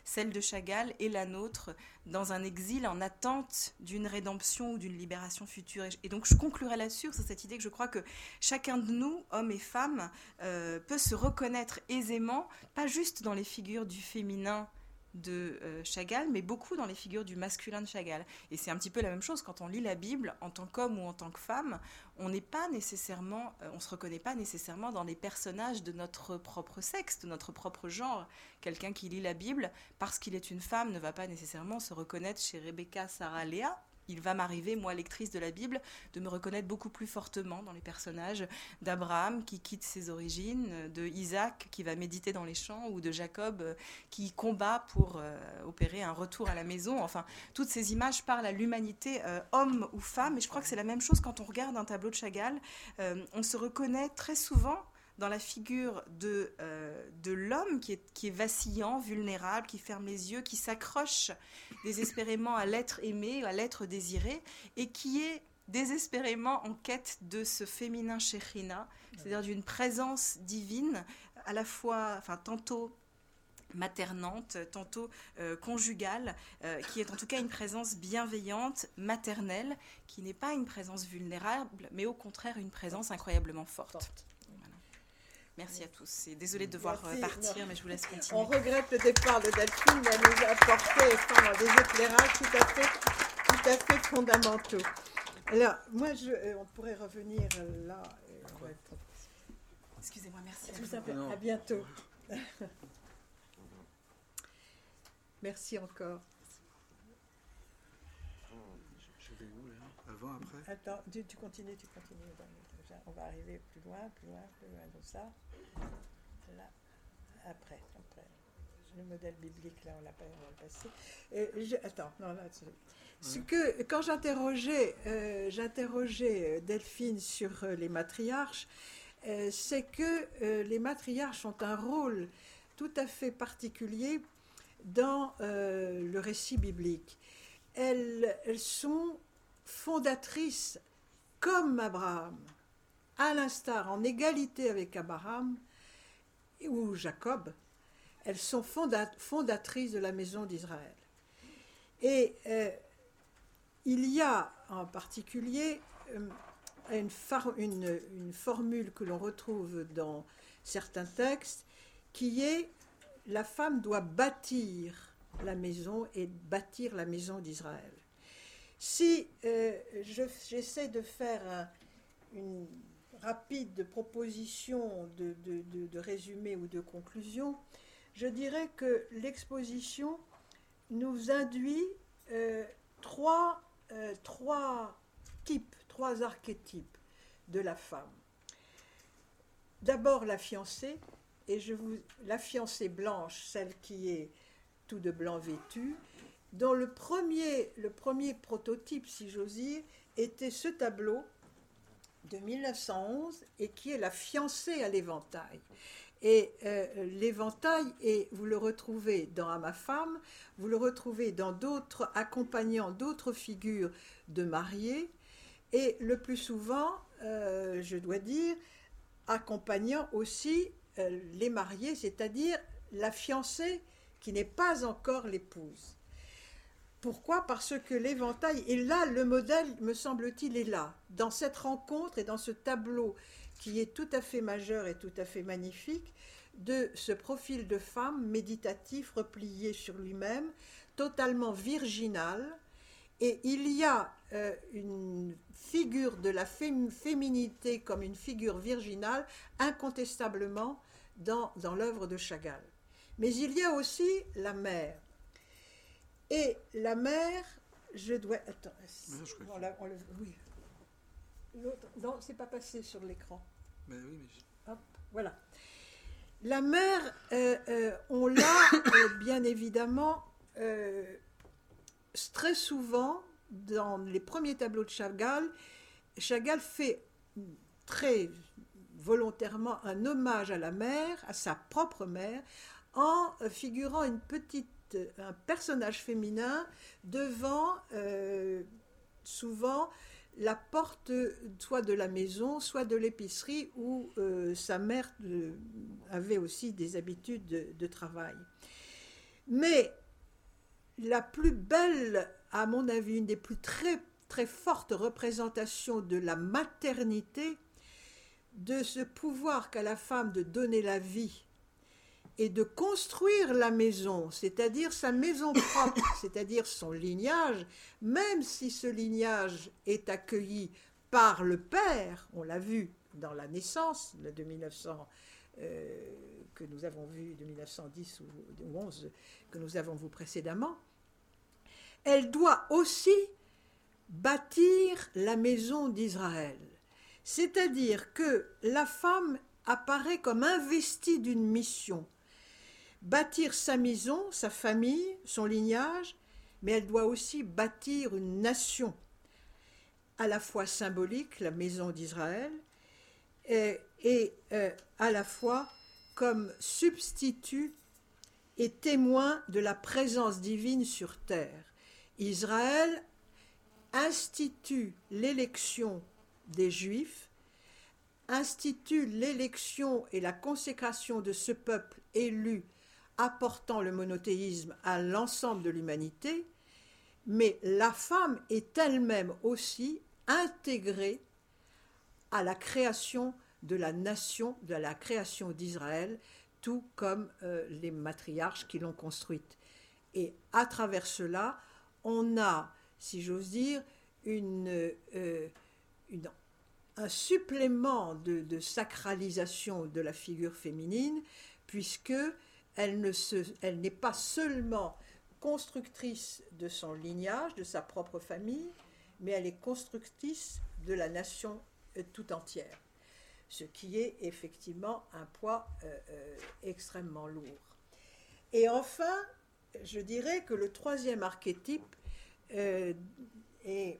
Speaker 3: celle de Chagall et la nôtre, dans un exil en attente d'une rédemption ou d'une libération future. Et, donc je conclurai là-dessus, sur cette idée que je crois que chacun de nous, hommes et femmes, peut se reconnaître aisément, pas juste dans les figures du féminin de euh, Chagall, mais beaucoup dans les figures du masculin de Chagall. Et c'est un petit peu la même chose quand on lit la Bible en tant qu'homme ou en tant que femme, on n'est pas nécessairement, euh, on se reconnaît pas nécessairement dans les personnages de notre propre sexe, de notre propre genre. Quelqu'un qui lit la Bible parce qu'il est une femme ne va pas nécessairement se reconnaître chez Rebecca, Sarah, Léa il va m'arriver, moi, lectrice de la Bible, de me reconnaître beaucoup plus fortement dans les personnages d'Abraham qui quitte ses origines, de Isaac qui va méditer dans les champs, ou de Jacob euh, qui combat pour euh, opérer un retour à la maison. Enfin, toutes ces images parlent à l'humanité, euh, homme ou femme, et je crois que c'est la même chose quand on regarde un tableau de Chagall. on se reconnaît très souvent dans la figure de, euh, de l'homme qui est, qui est vacillant, vulnérable, qui ferme les yeux, qui s'accroche désespérément à l'être aimé, à l'être désiré, et qui est désespérément en quête de ce féminin Shekhinah, c'est-à-dire d'une présence divine, à la fois, enfin, tantôt maternante, tantôt euh, conjugale, euh, qui est en tout cas une présence bienveillante, maternelle, qui n'est pas une présence vulnérable, mais au contraire une présence incroyablement forte. Merci à tous. Et désolée de devoir euh, partir, mais je vous laisse continuer.
Speaker 2: On regrette le départ de Delphine, mais elle nous a apporté des éclairages tout à fait, tout à fait fondamentaux. Alors, moi, je, euh, on pourrait revenir là.
Speaker 3: Excusez-moi, merci.
Speaker 2: À, à bientôt. merci encore.
Speaker 4: Je vais où là? Avant, après?
Speaker 2: Attends, tu, continues, tu continues on va arriver plus loin, plus loin, plus loin de ça. Là, après, après. Le modèle biblique, là, on l'a pas passé. Et attends, non, là, ce que, quand j'interrogeais, euh, j'interrogeais euh, Delphine sur euh, les matriarches, c'est que les matriarches ont un rôle tout à fait particulier dans le récit biblique. Elles, elles sont fondatrices comme Abraham à l'instar, en égalité avec Abraham ou Jacob, elles sont fondatrices de la maison d'Israël. Et euh, il y a en particulier euh, une, formule que l'on retrouve dans certains textes qui est la femme doit bâtir la maison et bâtir la maison d'Israël. Si euh, j'essaie de faire une rapide proposition de, de, résumé ou de conclusion, je dirais que l'exposition nous induit euh, trois, euh, trois types, trois archétypes de la femme. D'abord la fiancée, et je vous, la fiancée blanche, celle qui est tout de blanc vêtue, dont le premier, le premier prototype, si j'ose dire, était ce tableau de 1911 et qui est la fiancée à l'éventail. Et euh, l'éventail, et vous le retrouvez dans À ma femme, vous le retrouvez dans d'autres accompagnant d'autres figures de mariés, et le plus souvent, euh, je dois dire, accompagnant aussi euh, les mariés, c'est-à-dire la fiancée qui n'est pas encore l'épouse. Pourquoi? Parce que l'éventail, et là le modèle, me semble-t-il, est là, dans cette rencontre et dans ce tableau qui est tout à fait majeur et tout à fait magnifique, de ce profil de femme méditatif, replié sur lui-même, totalement virginal, et il y a euh, une figure de la féminité comme une figure virginale incontestablement dans, dans l'œuvre de Chagall. Mais il y a aussi la mère. Et la mère, je dois. Attends. oui. Non, c'est pas passé sur l'écran.
Speaker 4: Mais oui,
Speaker 2: mais... Hop, voilà. La mère, euh, euh, on l'a euh, bien évidemment très souvent dans les premiers tableaux de Chagall. Chagall fait très volontairement un hommage à la mère, à sa propre mère, en figurant une petite un personnage féminin devant euh, souvent la porte soit de la maison, soit de l'épicerie où euh, sa mère euh, avait aussi des habitudes de, travail. Mais la plus belle, à mon avis, une des plus très, très fortes représentations de la maternité, de ce pouvoir qu'a la femme de donner la vie et de construire la maison, c'est-à-dire sa maison propre, c'est-à-dire son lignage, même si ce lignage est accueilli par le Père, on l'a vu dans la naissance de 1900, euh, que nous avons vu de 1910 ou, ou 11 que nous avons vu précédemment, elle doit aussi bâtir la maison d'Israël. C'est-à-dire que la femme apparaît comme investie d'une mission. Bâtir sa maison, sa famille, son lignage, mais elle doit aussi bâtir une nation, à la fois symbolique, la maison d'Israël, et, euh, à la fois comme substitut et témoin de la présence divine sur terre. Israël institue l'élection des Juifs, institue l'élection et la consécration de ce peuple élu apportant le monothéisme à l'ensemble de l'humanité, mais la femme est elle-même aussi intégrée à la création de la nation, de la création d'Israël, tout comme euh, les matriarches qui l'ont construite. Et à travers cela, on a, si j'ose dire, euh, un supplément de, de, sacralisation de la figure féminine, puisque elle n'est pas seulement constructrice de son lignage, de sa propre famille, mais elle est constructrice de la nation euh, tout entière, ce qui est effectivement un poids euh, euh, extrêmement lourd. Et enfin, je dirais que le troisième archétype, et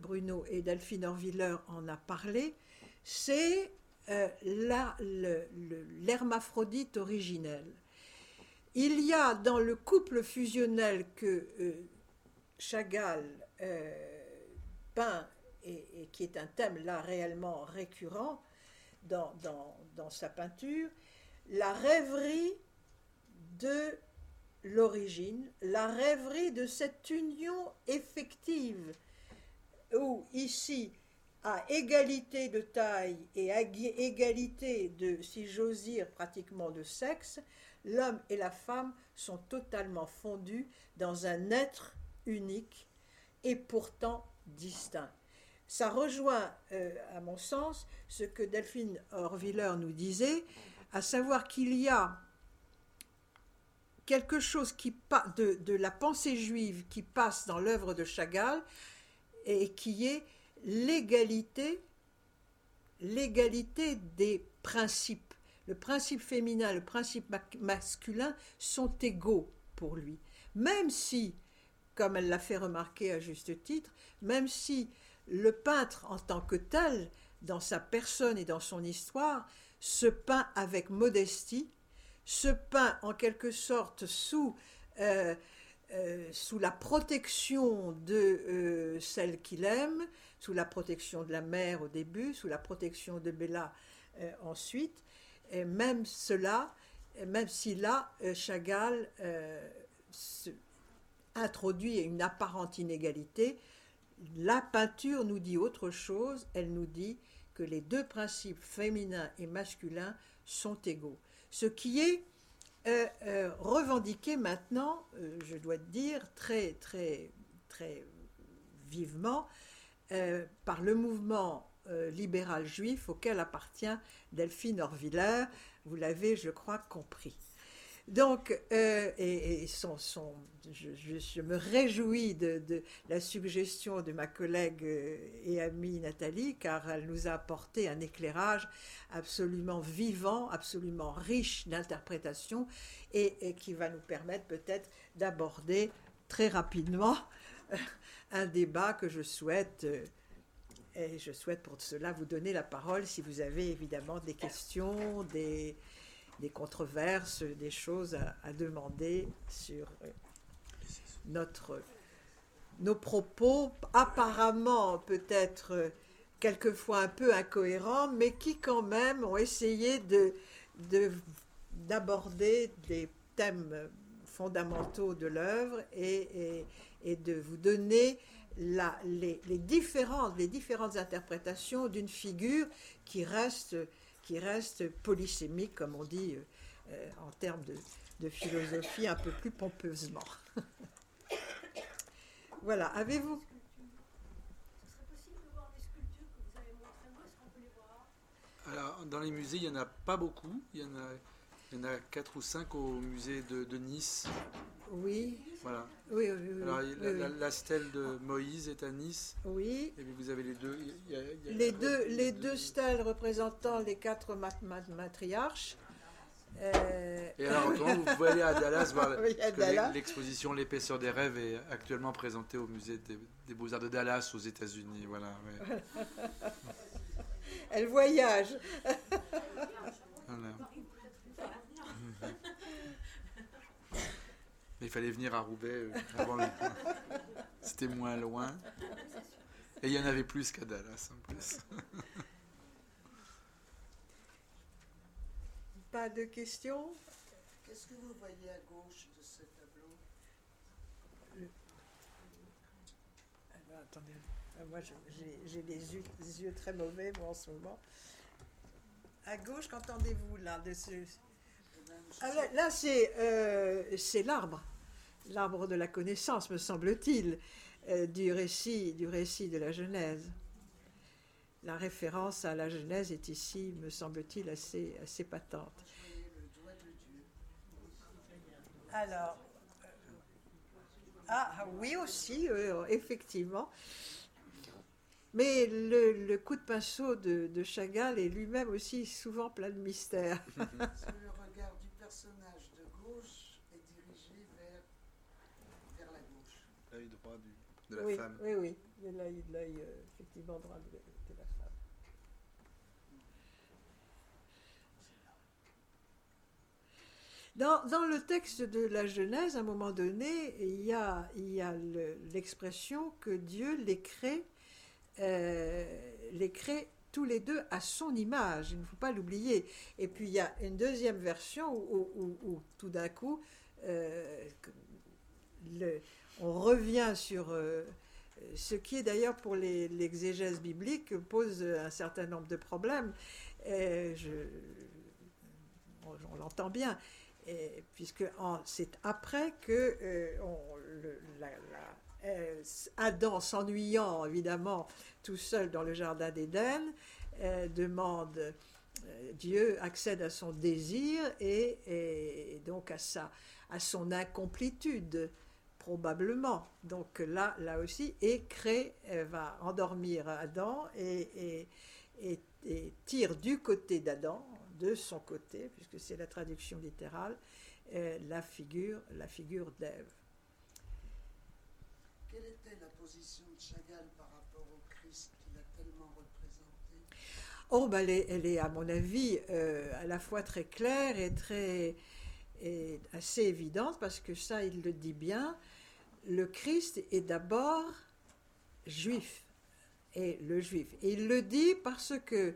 Speaker 2: Bruno et Delphine Orviller en a parlé, c'est l'hermaphrodite originel. Il y a dans le couple fusionnel que euh, Chagall peint, et, qui est un thème là réellement récurrent dans, dans, dans sa peinture, la rêverie de l'origine, la rêverie de cette union effective, où ici, à égalité de taille et à égalité de, si j'ose dire, pratiquement de sexe, l'homme et la femme sont totalement fondus dans un être unique et pourtant distinct. Ça rejoint, euh, à mon sens, ce que Delphine Orviller nous disait, à savoir qu'il y a quelque chose qui de, de la pensée juive qui passe dans l'œuvre de Chagall et qui est l'égalité, l'égalité des principes. Le principe féminin, le principe masculin sont égaux pour lui. Même si, comme elle l'a fait remarquer à juste titre, même si le peintre en tant que tel, dans sa personne et dans son histoire, se peint avec modestie, se peint en quelque sorte sous, euh, euh, la protection de euh, celle qu'il aime, sous la protection de la mère au début, sous la protection de Bella ensuite. Et même cela, même si là, euh, Chagall se, introduit une apparente inégalité, la peinture nous dit autre chose, elle nous dit que les deux principes féminin et masculin sont égaux. Ce qui est euh, euh, revendiqué maintenant, euh, je dois dire, très, très, très vivement euh, par le mouvement euh, libéral juif auquel appartient Delphine Orviller. Vous l'avez, je crois, compris. Donc, euh, et, son, je, me réjouis de, la suggestion de ma collègue et amie Nathalie, car elle nous a apporté un éclairage absolument vivant, absolument riche d'interprétation, et, et, qui va nous permettre peut-être d'aborder très rapidement un débat que je souhaite. Et je souhaite pour cela vous donner la parole si vous avez évidemment des questions, des, controverses, des choses à, demander sur euh, notre, nos propos, apparemment peut-être euh, quelquefois un peu incohérents, mais qui quand même ont essayé de, de, d'aborder des thèmes fondamentaux de l'œuvre et, de vous donner la, les, les, différentes, les différentes interprétations d'une figure qui reste qui reste polysémique, comme on dit euh, en termes de, de philosophie un peu plus pompeusement. voilà, avez-vous?
Speaker 4: Alors, dans les musées, il n'y en a pas beaucoup. Il y en a, il y en a 4 ou 5 au musée de, de Nice.
Speaker 2: Oui,
Speaker 4: Voilà.
Speaker 2: oui, oui. oui,
Speaker 4: Alors,
Speaker 2: oui,
Speaker 4: la,
Speaker 2: oui.
Speaker 4: la- la stèle de Moïse est à Nice.
Speaker 2: Oui.
Speaker 4: Et puis vous avez les deux. il y a- il y a-
Speaker 2: Les deux, les deux stèles représentant les quatre mat- mat- matriarches. Euh,
Speaker 4: Et alors, vous pouvez aller à Dallas voir l'exposition L'épaisseur des rêves est actuellement présentée au musée des, des Beaux-Arts de Dallas aux États-Unis. Voilà. ouais.
Speaker 2: elle voyage.
Speaker 4: Voilà. Mais il fallait venir à Roubaix euh, avant le- C'était moins loin. Et il y en avait plus qu'à Dallas en plus.
Speaker 2: Pas de questions?
Speaker 5: Qu'est-ce que vous voyez à gauche de ce tableau?
Speaker 2: Alors, attendez, euh, moi je- j'ai j'ai les yeux, les yeux très mauvais moi, en ce moment. À gauche, qu'entendez-vous là de ce... Ah, là, là, c'est euh, c'est l'arbre, l'arbre de la connaissance, me semble-t-il, euh, du récit, du récit de la Genèse. La référence à la Genèse est ici, me semble-t-il, assez, assez patente. Alors, euh, ah oui aussi, euh, effectivement. Mais le, le coup de pinceau de, de Chagall est lui-même aussi souvent plein de mystères.
Speaker 5: Parce que le regard du personnage de gauche est dirigé vers, vers la gauche.
Speaker 4: L'œil droit du- de la
Speaker 2: oui,
Speaker 4: femme.
Speaker 2: oui, oui, il y a l'œil, l'œil, euh, effectivement droit de, de la femme. Dans, dans le texte de la Genèse, à un moment donné, il y a, il y a le- l'expression que Dieu les crée, euh, les crée tous les deux à son image, il ne faut pas l'oublier. Et puis il y a une deuxième version où, où- où- où tout d'un coup, euh, le- on revient sur euh, ce qui est d'ailleurs pour l'exégèse biblique pose un certain nombre de problèmes. On, l'entend bien, puisque c'est après que euh, euh, Adam, s'ennuyant évidemment tout seul dans le jardin d'Éden, demande Dieu accède à son désir et, donc à, sa, à son incomplétude, probablement. Donc là, là aussi, et crée, euh, va endormir Adam et, et- et- et tire du côté d'Adam, de son côté, puisque c'est la traduction littérale, euh, la figure, la figure d'Ève.
Speaker 5: Quelle était la position de Chagall par rapport au Christ qu'il a tellement représenté?
Speaker 2: Oh, elle, est, elle est, à mon avis, euh, à la fois très claire et très et assez évidente, parce que ça, il le dit bien. Le Christ est d'abord juif, et le juif. Et il le dit parce que,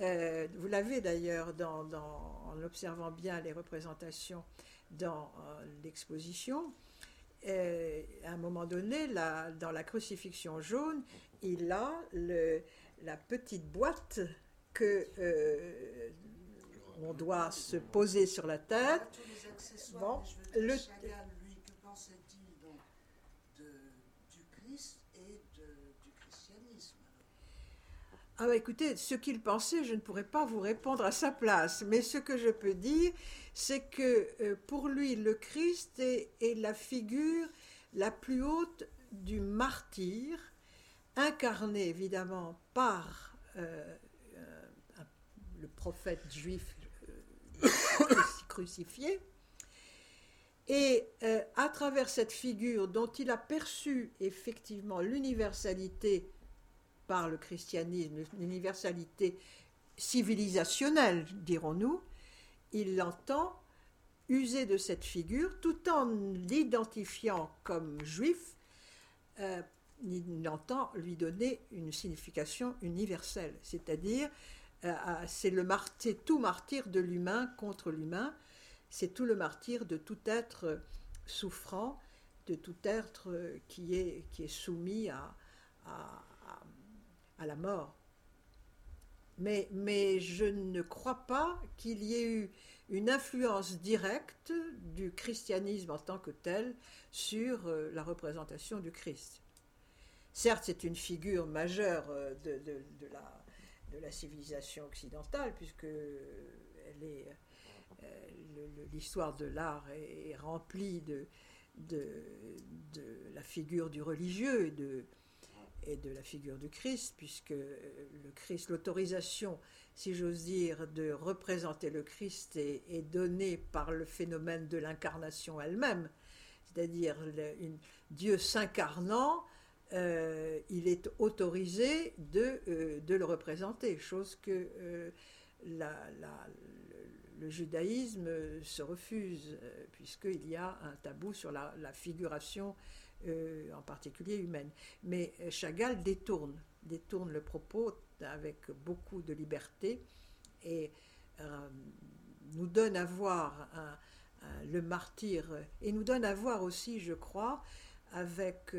Speaker 2: euh, vous l'avez d'ailleurs dans, dans- en observant bien les représentations dans euh, l'exposition, euh, à un moment donné, la- dans la crucifixion jaune, il a le, la petite boîte que euh, on doit se poser sur la tête. Bon, le-
Speaker 5: Chagall, lui, que pensait-il donc de- du Christ et de- du christianisme alors
Speaker 2: Ah bah écoutez, ce qu'il pensait, je ne pourrais pas vous répondre à sa place, mais ce que je peux dire, c'est que euh, pour lui, le Christ est, la figure la plus haute du martyr, incarné évidemment par euh, euh, le prophète juif cruci- crucifié. Et à travers cette figure dont il a perçu effectivement l'universalité par le christianisme, l'universalité civilisationnelle, dirons-nous, il entend user de cette figure tout en l'identifiant comme juif, euh, il entend lui donner une signification universelle, c'est-à-dire euh, c'est mar- tout martyr de l'humain contre l'humain, c'est tout le martyr de tout être souffrant, de tout être qui est, qui est soumis à- à- la mort. Mais, mais je ne crois pas qu'il y ait eu une influence directe du christianisme en tant que tel sur euh, la représentation du Christ. Certes, c'est une figure majeure euh, de, de, de, la, de, la, civilisation occidentale, puisque euh, l'histoire de l'art est, remplie de, de, la figure du religieux et de, et de la figure du Christ, puisque le Christ, l'autorisation, si j'ose dire, de représenter le Christ est, donnée par le phénomène de l'incarnation elle-même, c'est-à-dire Dieu s'incarnant, euh, il est autorisé de, euh, de, le représenter, chose que euh, le, judaïsme se refuse, euh, puisqu'il y a un tabou sur la figuration, euh, en particulier humaine. Mais Chagall détourne, détourne le propos avec beaucoup de liberté et euh, nous donne à voir le martyr, et nous donne à voir aussi, je crois, avec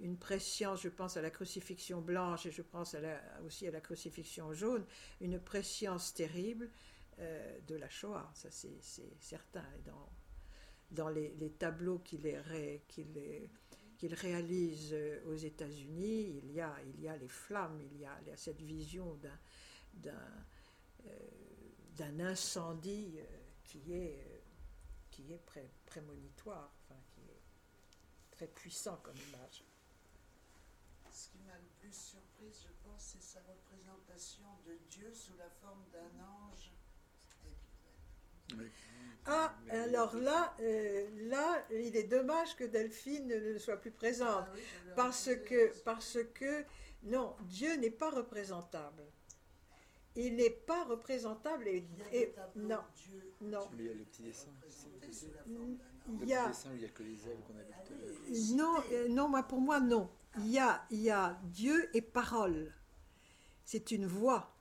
Speaker 2: une prescience, je pense à la crucifixion blanche et je pense aussi à la crucifixion jaune, une prescience terrible euh, de la Shoah, ça c'est certain. Dans, les tableaux qu'il qu qu réalise euh, aux États-Unis, il, y a, il y a les flammes, il y a, il y a cette vision d'un euh, incendie euh, qui est, qui est pré, prémonitoire, enfin, qui est très puissant comme image.
Speaker 5: Ce qui m'a le plus surprise, je pense, c'est sa représentation de Dieu sous la forme d'un ange.
Speaker 2: Oui. Ah, alors là, euh, là, il est dommage que Delphine ne soit plus présente, ah oui, parce que, parce que, non, Dieu n'est pas représentable. Il n'est pas représentable et, et non,
Speaker 5: Dieu,
Speaker 2: non.
Speaker 4: Il y a le petit dessin.
Speaker 2: Il y a,
Speaker 4: le dessin où il y a que les ailes qu'on a vu
Speaker 2: Non, euh, non, moi pour moi non. Il y a, il y a Dieu et parole. C'est une voix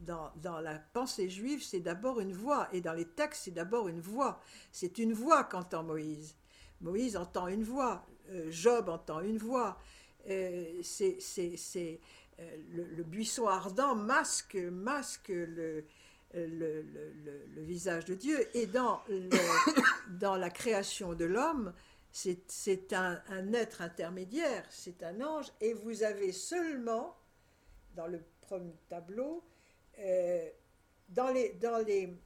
Speaker 2: dans, la pensée juive, c'est d'abord une voix, et dans les textes, c'est d'abord une voix. C'est une voix qu'entend Moïse. Moïse entend une voix, euh, Job entend une voix. Euh, c'est, euh, le, buisson ardent masque, masque le visage de Dieu, et dans, dans la création de l'homme, c'est un, un être intermédiaire, c'est un ange, et vous avez seulement, dans le premier tableau, euh, dans, les, dans, les,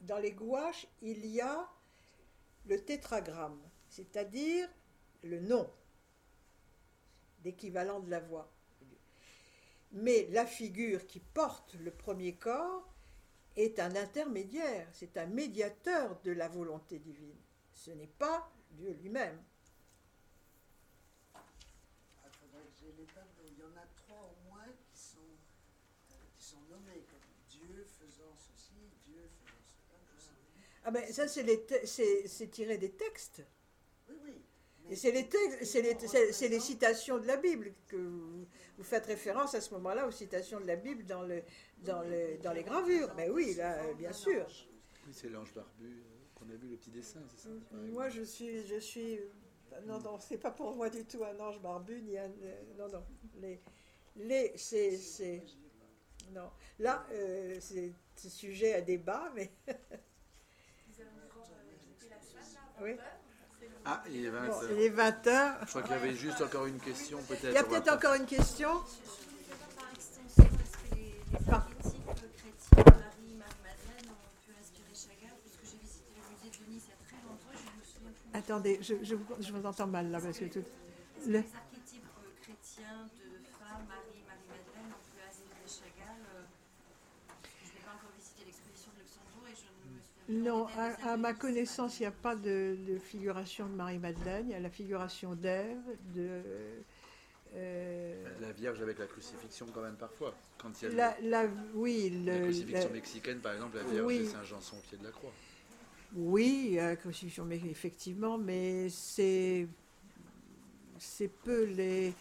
Speaker 2: dans les gouaches, il y a le tétragramme, c'est-à-dire le nom, l'équivalent de la voix. Mais la figure qui porte le premier corps est un intermédiaire, c'est un médiateur de la volonté divine. Ce n'est pas Dieu lui-même.
Speaker 5: Il y en a trois au moins qui sont, euh, qui sont nommés comme Dieu faisant ceci, Dieu faisant cela. Je sais.
Speaker 2: Ah ben ça c'est tiré des textes.
Speaker 5: Oui, oui.
Speaker 2: Et c'est les, textes, les, c'est les citations de la Bible que vous, vous faites référence à ce moment-là aux citations de la Bible dans, le, dans, le, dans les gravures. Mais oui, là, bien sûr.
Speaker 4: Oui, c'est l'ange barbu qu'on a vu le petit dessin, c'est ça
Speaker 2: Moi, je suis, je suis, non, non, c'est pas pour moi du tout un ange barbu ni un, non, non. Les, les, c'est, non. Là, euh, c'est sujet à débat, mais. oui.
Speaker 4: Ah, il est 20
Speaker 2: bon,
Speaker 4: heures.
Speaker 2: Il est 20 heures.
Speaker 4: Je crois qu'il y avait juste encore une question, peut-être.
Speaker 2: Il y a peut-être encore une question.
Speaker 6: Par extension, est-ce que les, les archétypes chrétiens, Marie, Marie-Madeleine, ont pu inspirer Chagall Puisque j'ai visité le musée de Nice il y a très longtemps et je ne me souviens plus.
Speaker 2: Attendez, je, je, je vous entends mal là parce que tout.
Speaker 6: Les archétypes chrétiens de femmes, Marie, Marie-Madeleine, ont pu inspirer Chagall euh, parce que Je n'ai pas encore visité l'exposition de Luxembourg et je ne me souviens plus.
Speaker 2: Non,
Speaker 6: en
Speaker 2: à, à ma connaissance, il n'y a pas de, de figuration de Marie-Madeleine. Il y a la figuration d'Ève, de. euh,
Speaker 4: La Vierge avec la crucifixion, quand même, parfois. Quand il y a le-
Speaker 2: la,
Speaker 4: crucifixion
Speaker 2: la-
Speaker 4: mexicaine, par exemple, la Vierge
Speaker 2: Oui.
Speaker 4: et Saint Jean sont au pied de la croix.
Speaker 2: oui, la crucifixion, mais effectivement, mais c'est c'est peu les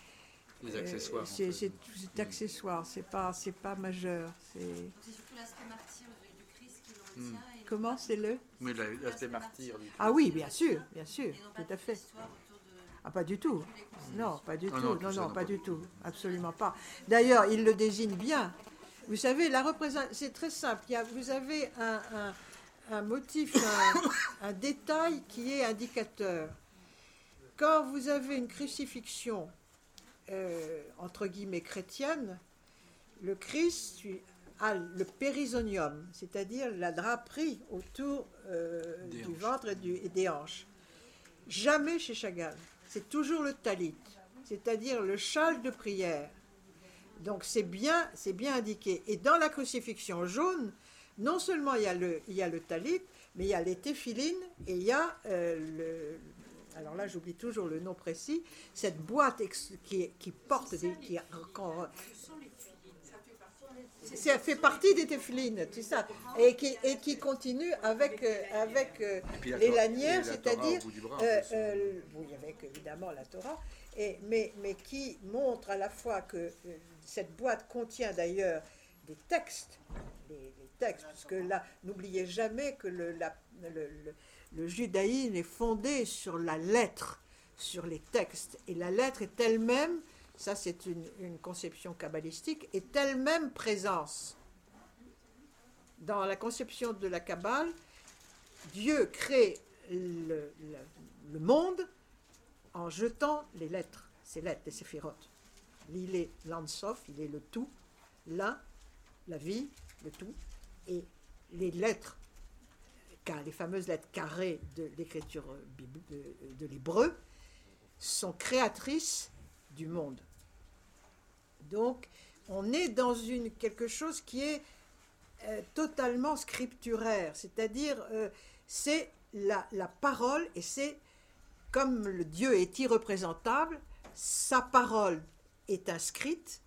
Speaker 4: Les
Speaker 2: euh,
Speaker 4: accessoires. en
Speaker 2: c'est
Speaker 4: fait.
Speaker 2: c'est- c'est accessoire, c'est pas c'est pas majeur. C'est
Speaker 6: surtout l'aspect martyr du, Christ qui le
Speaker 4: Hmm.
Speaker 6: retient.
Speaker 2: Comment c'est le
Speaker 4: Oui, la- l'aspect martyr. du
Speaker 2: Ah oui, bien sûr, bien sûr, tout à fait. Ah pas du tout. Non, pas du
Speaker 4: Ah
Speaker 2: tout.
Speaker 4: non,
Speaker 2: Non,
Speaker 4: tout
Speaker 2: non,
Speaker 4: ça, non,
Speaker 2: pas
Speaker 4: pas
Speaker 2: du
Speaker 4: du
Speaker 2: tout.
Speaker 4: tout.
Speaker 2: Absolument pas. D'ailleurs, il le désigne bien. Vous savez, la représentation, c'est très simple. Il y a- vous avez un, un- un motif, un, un détail qui est indicateur. Quand vous avez une crucifixion, euh, entre guillemets, chrétienne, le Christ a le périsonium, c'est-à-dire la draperie autour euh, du
Speaker 4: hanches.
Speaker 2: ventre et, du- et des hanches. Jamais chez Chagall. C'est toujours le talit, c'est-à-dire le châle de prière. Donc c'est bien, c'est bien indiqué. Et dans la crucifixion jaune, non seulement il y a le, il y a le talit, mais il y a les téphilines et il y a euh, le. Alors là, j'oublie toujours le nom précis. Cette boîte qui, porte des, qui quand- ça fait partie des téphilines, c'est ça, et qui, et qui continue avec euh, avec euh,
Speaker 4: puis
Speaker 2: les lanières, c'est-à-dire
Speaker 4: en
Speaker 2: euh, euh, oui, avec évidemment la Torah, et, mais, mais qui montre à la fois que euh, cette boîte contient d'ailleurs des textes, les, les textes, puisque là, n'oubliez jamais que le, la- le, le- le judaïsme est fondé sur la lettre, sur les textes, et la lettre est elle-même, ça c'est une, conception kabbalistique, est elle-même présence. Dans la conception de la Kabbale, Dieu crée le, monde en jetant les lettres, ces lettres, les séphirotes. Il est l'Ansof, il est le tout, l'un, la vie, le tout, et les lettres, les fameuses lettres carrées de l'écriture de l'hébreu, sont créatrices du monde. Donc, on est dans une, quelque chose qui est euh, totalement scripturaire, c'est-à-dire euh, c'est la, la parole et c'est comme le Dieu est irreprésentable, sa parole est inscrite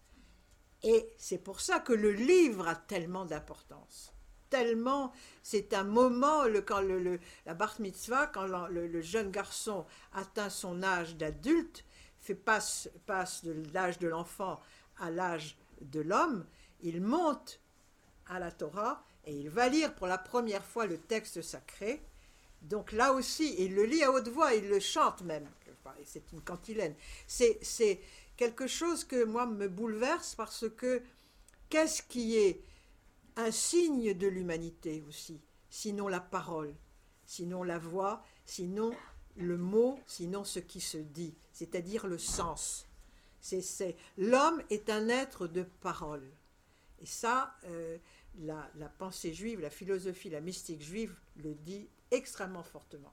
Speaker 2: et c'est pour ça que le livre a tellement d'importance. Tellement, c'est un moment, le, quand le, la bar mitzvah, quand le, le jeune garçon atteint son âge d'adulte, fait passe, passe de l'âge de l'enfant à l'âge de l'homme, il monte à la Torah et il va lire pour la première fois le texte sacré. Donc là aussi, il le lit à haute voix, il le chante même. C'est une cantilène. C'est, quelque chose que moi me bouleverse parce que qu'est-ce qui est un signe de l'humanité aussi, sinon la parole, sinon la voix, sinon le mot, sinon ce qui se dit, c'est-à-dire le sens. L'homme est un être de parole. Et ça, euh, la, pensée juive, la philosophie, la mystique juive le dit extrêmement fortement.